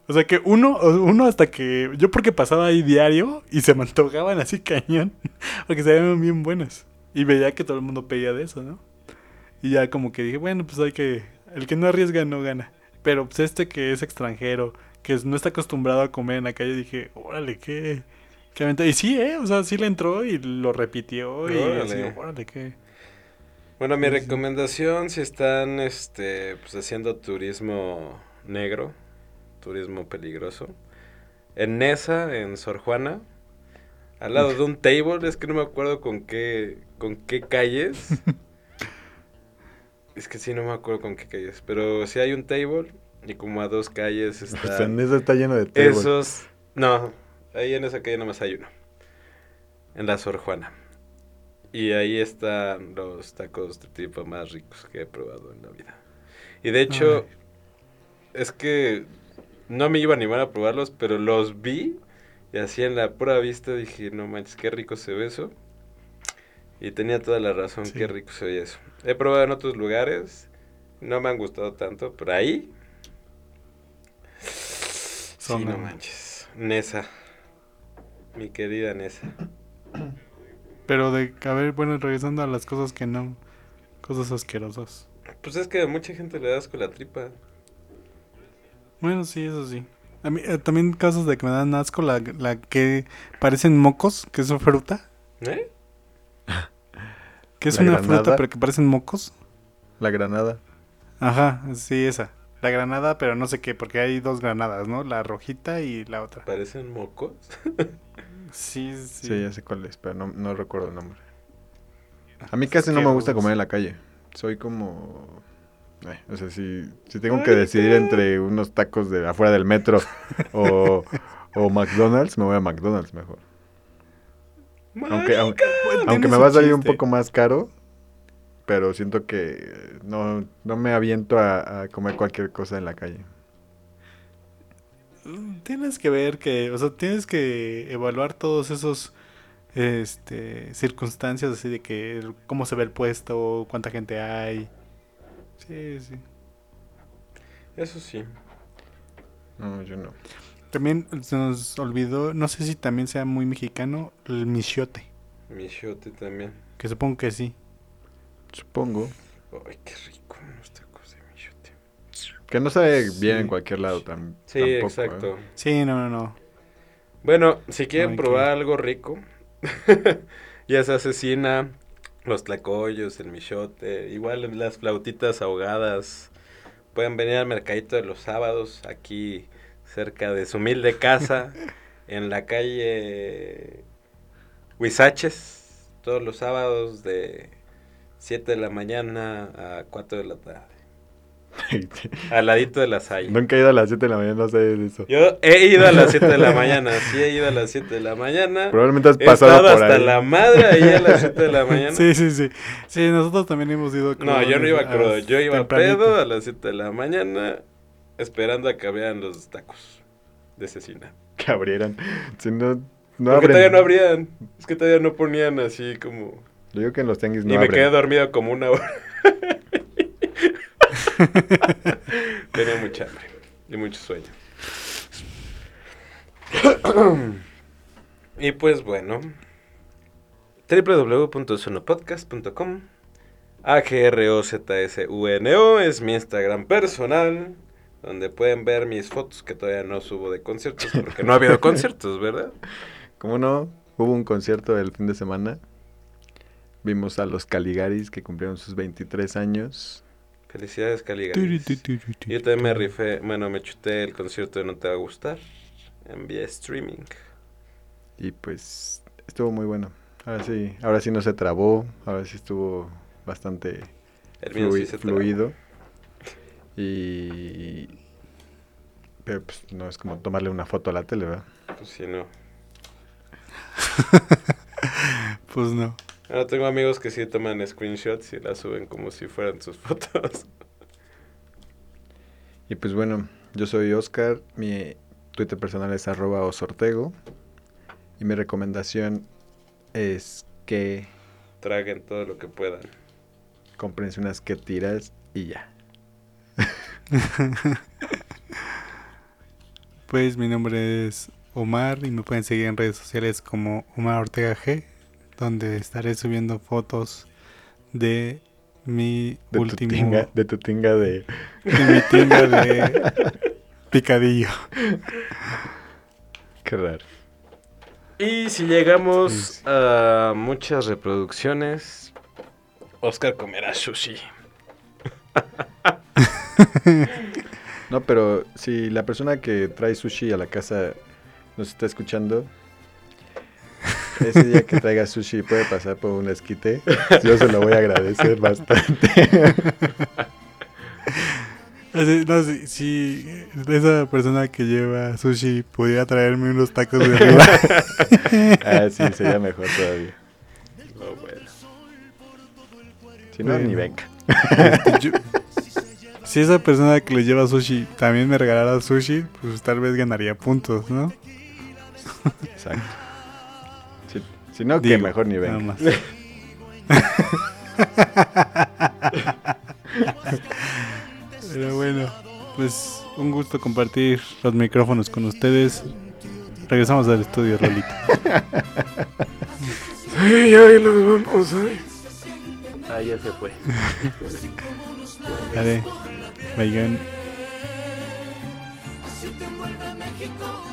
O sea que uno, uno hasta que... Yo porque pasaba ahí diario y se me antojaban así cañón. Porque se veían bien buenas. Y veía que todo el mundo pedía de eso, ¿no? Y ya como que dije, bueno, pues hay que... El que no arriesga no gana. Pero pues este que es extranjero, que no está acostumbrado a comer en la calle, dije, órale, qué... qué aventa-". Y sí, ¿eh? O sea, sí le entró y lo repitió y así, órale, qué... Bueno, mi recomendación, si están este, pues, haciendo turismo negro, turismo peligroso, en Nesa, en Sor Juana, al lado de un table, es que no me acuerdo con qué, con qué calles. es que sí, no me acuerdo con qué calles, pero sí hay un table y como a dos calles está... en eso está lleno de table. Esos, no, ahí en esa calle nomás hay uno. En la Sor Juana. Y ahí están los tacos de tipo más ricos que he probado en la vida. Y de hecho, es que no me iba a animar a probarlos, pero los vi y así en la pura vista dije, no manches, qué rico se ve eso. Y tenía toda la razón, Sí. qué rico se ve eso. He probado en otros lugares, no me han gustado tanto, pero ahí... Son sí, no manches. Nesa. Mi querida Nesa. Pero de, a ver, bueno, regresando a las cosas que no, cosas asquerosas. Pues es que a mucha gente le da asco la tripa. Bueno, sí, eso sí. A mí, eh, también casos de que me dan asco la, la que parecen mocos, que es una fruta. ¿Eh? Que es ¿La una granada? fruta, pero que parecen mocos. La granada. Ajá, sí, esa. La granada, pero no sé qué, porque hay dos granadas, ¿no? La rojita y la otra. ¿Parecen mocos? Sí, Sí, sí. ya sé cuál es, pero no, no recuerdo el nombre. A mí casi no me gusta comer en la calle. Soy como... eh, o sea, si, si tengo que decidir entre unos tacos de afuera del metro o, o McDonald's, me voy a McDonald's mejor. Aunque, aunque, me va a salir un poco más caro, pero siento que no, no me aviento a, a comer cualquier cosa en la calle. Tienes que ver que, o sea, tienes que evaluar todos esos este circunstancias así de que cómo se ve el puesto, cuánta gente hay. Sí, sí. Eso sí. No, yo no. También se nos olvidó, no sé si también sea muy mexicano, el michiote, Michote también. que supongo que sí. Supongo. Ay, qué rico unos tacos de michote. Que no sabe bien en cualquier lado tam- Sí, tampoco. exacto. ¿eh? Sí, no, no, no. Bueno, si quieren probar algo rico, ya se asesina los tlacoyos, el michote, igual las flautitas ahogadas. Pueden venir al mercadito de los sábados, aquí cerca de su humilde casa, en la calle Huizaches, todos los sábados de 7 de la mañana a 4 de la tarde, al ladito de la Salle. Nunca he ido a las 7 de la mañana, no sé de eso. Yo he ido a las 7 de la mañana, sí he ido a las 7 de la mañana. Probablemente has He pasado estado por hasta ahí. la madre ahí a las 7 de la mañana. Sí, sí, sí. Sí, nosotros también hemos ido no, yo no iba a- crudo, yo iba tempranito. pedo a las 7 de la mañana esperando a que abrieran los tacos de cecina. Que abrieran. Si no, no Porque abren. todavía no abrían, es que todavía no ponían así como... Yo digo que en los tianguis no y me abren. quedé dormido como una hora. Tenía mucha hambre y mucho sueño. y pues bueno, www.sonopodcast.com AGROZSUNO es mi Instagram personal, donde pueden ver mis fotos que todavía no subo de conciertos, porque no ha habido conciertos, ¿verdad? ¿Cómo no? Hubo un concierto el fin de semana. Vimos a los Caligaris que cumplieron sus 23 años. Felicidades, Caligaris. Yo también me rifé, bueno, me chuté el concierto de No Te Va a Gustar en vía streaming. Y pues estuvo muy bueno. Ahora sí, ahora sí no se trabó. Ahora sí estuvo bastante sí trabó. fluido. Y... Pero pues no es como tomarle una foto a la tele, ¿verdad? Pues sí, no. Pues no. Ahora tengo amigos que sí toman screenshots y las suben como si fueran sus fotos. Y pues bueno, yo soy Oscar, mi Twitter personal es arroba osortego y mi recomendación es que Traguen todo lo que puedan. comprense unas que tiras y ya. Pues mi nombre es Omar y me pueden seguir en redes sociales como Omar Ortega G, donde estaré subiendo fotos de mi De último tu tinga, de tu tinga de... de mi tinga de picadillo. Qué raro. Y si llegamos Sí, sí. a muchas reproducciones, Oscar comerá sushi. No, pero si la persona que trae sushi a la casa nos está escuchando, ese día que traiga sushi puede pasar por un esquite, yo se lo voy a agradecer bastante. Así, no, si, si esa persona que lleva sushi pudiera traerme unos tacos de arriba. ah, sí, sería mejor todavía. Oh, bueno. Si no, ni venga. Este, yo- si esa persona que le lleva sushi también me regalara sushi, pues tal vez ganaría puntos, ¿no? Exacto. Si, no, que Digo, mejor ni nada venga. más. Pero bueno, pues un gusto compartir los micrófonos con ustedes. Regresamos al estudio, Rolita. Ay, ay, los vamos, ay. Ah, ya se fue. Dale, vayan. Así te envuelve México. México.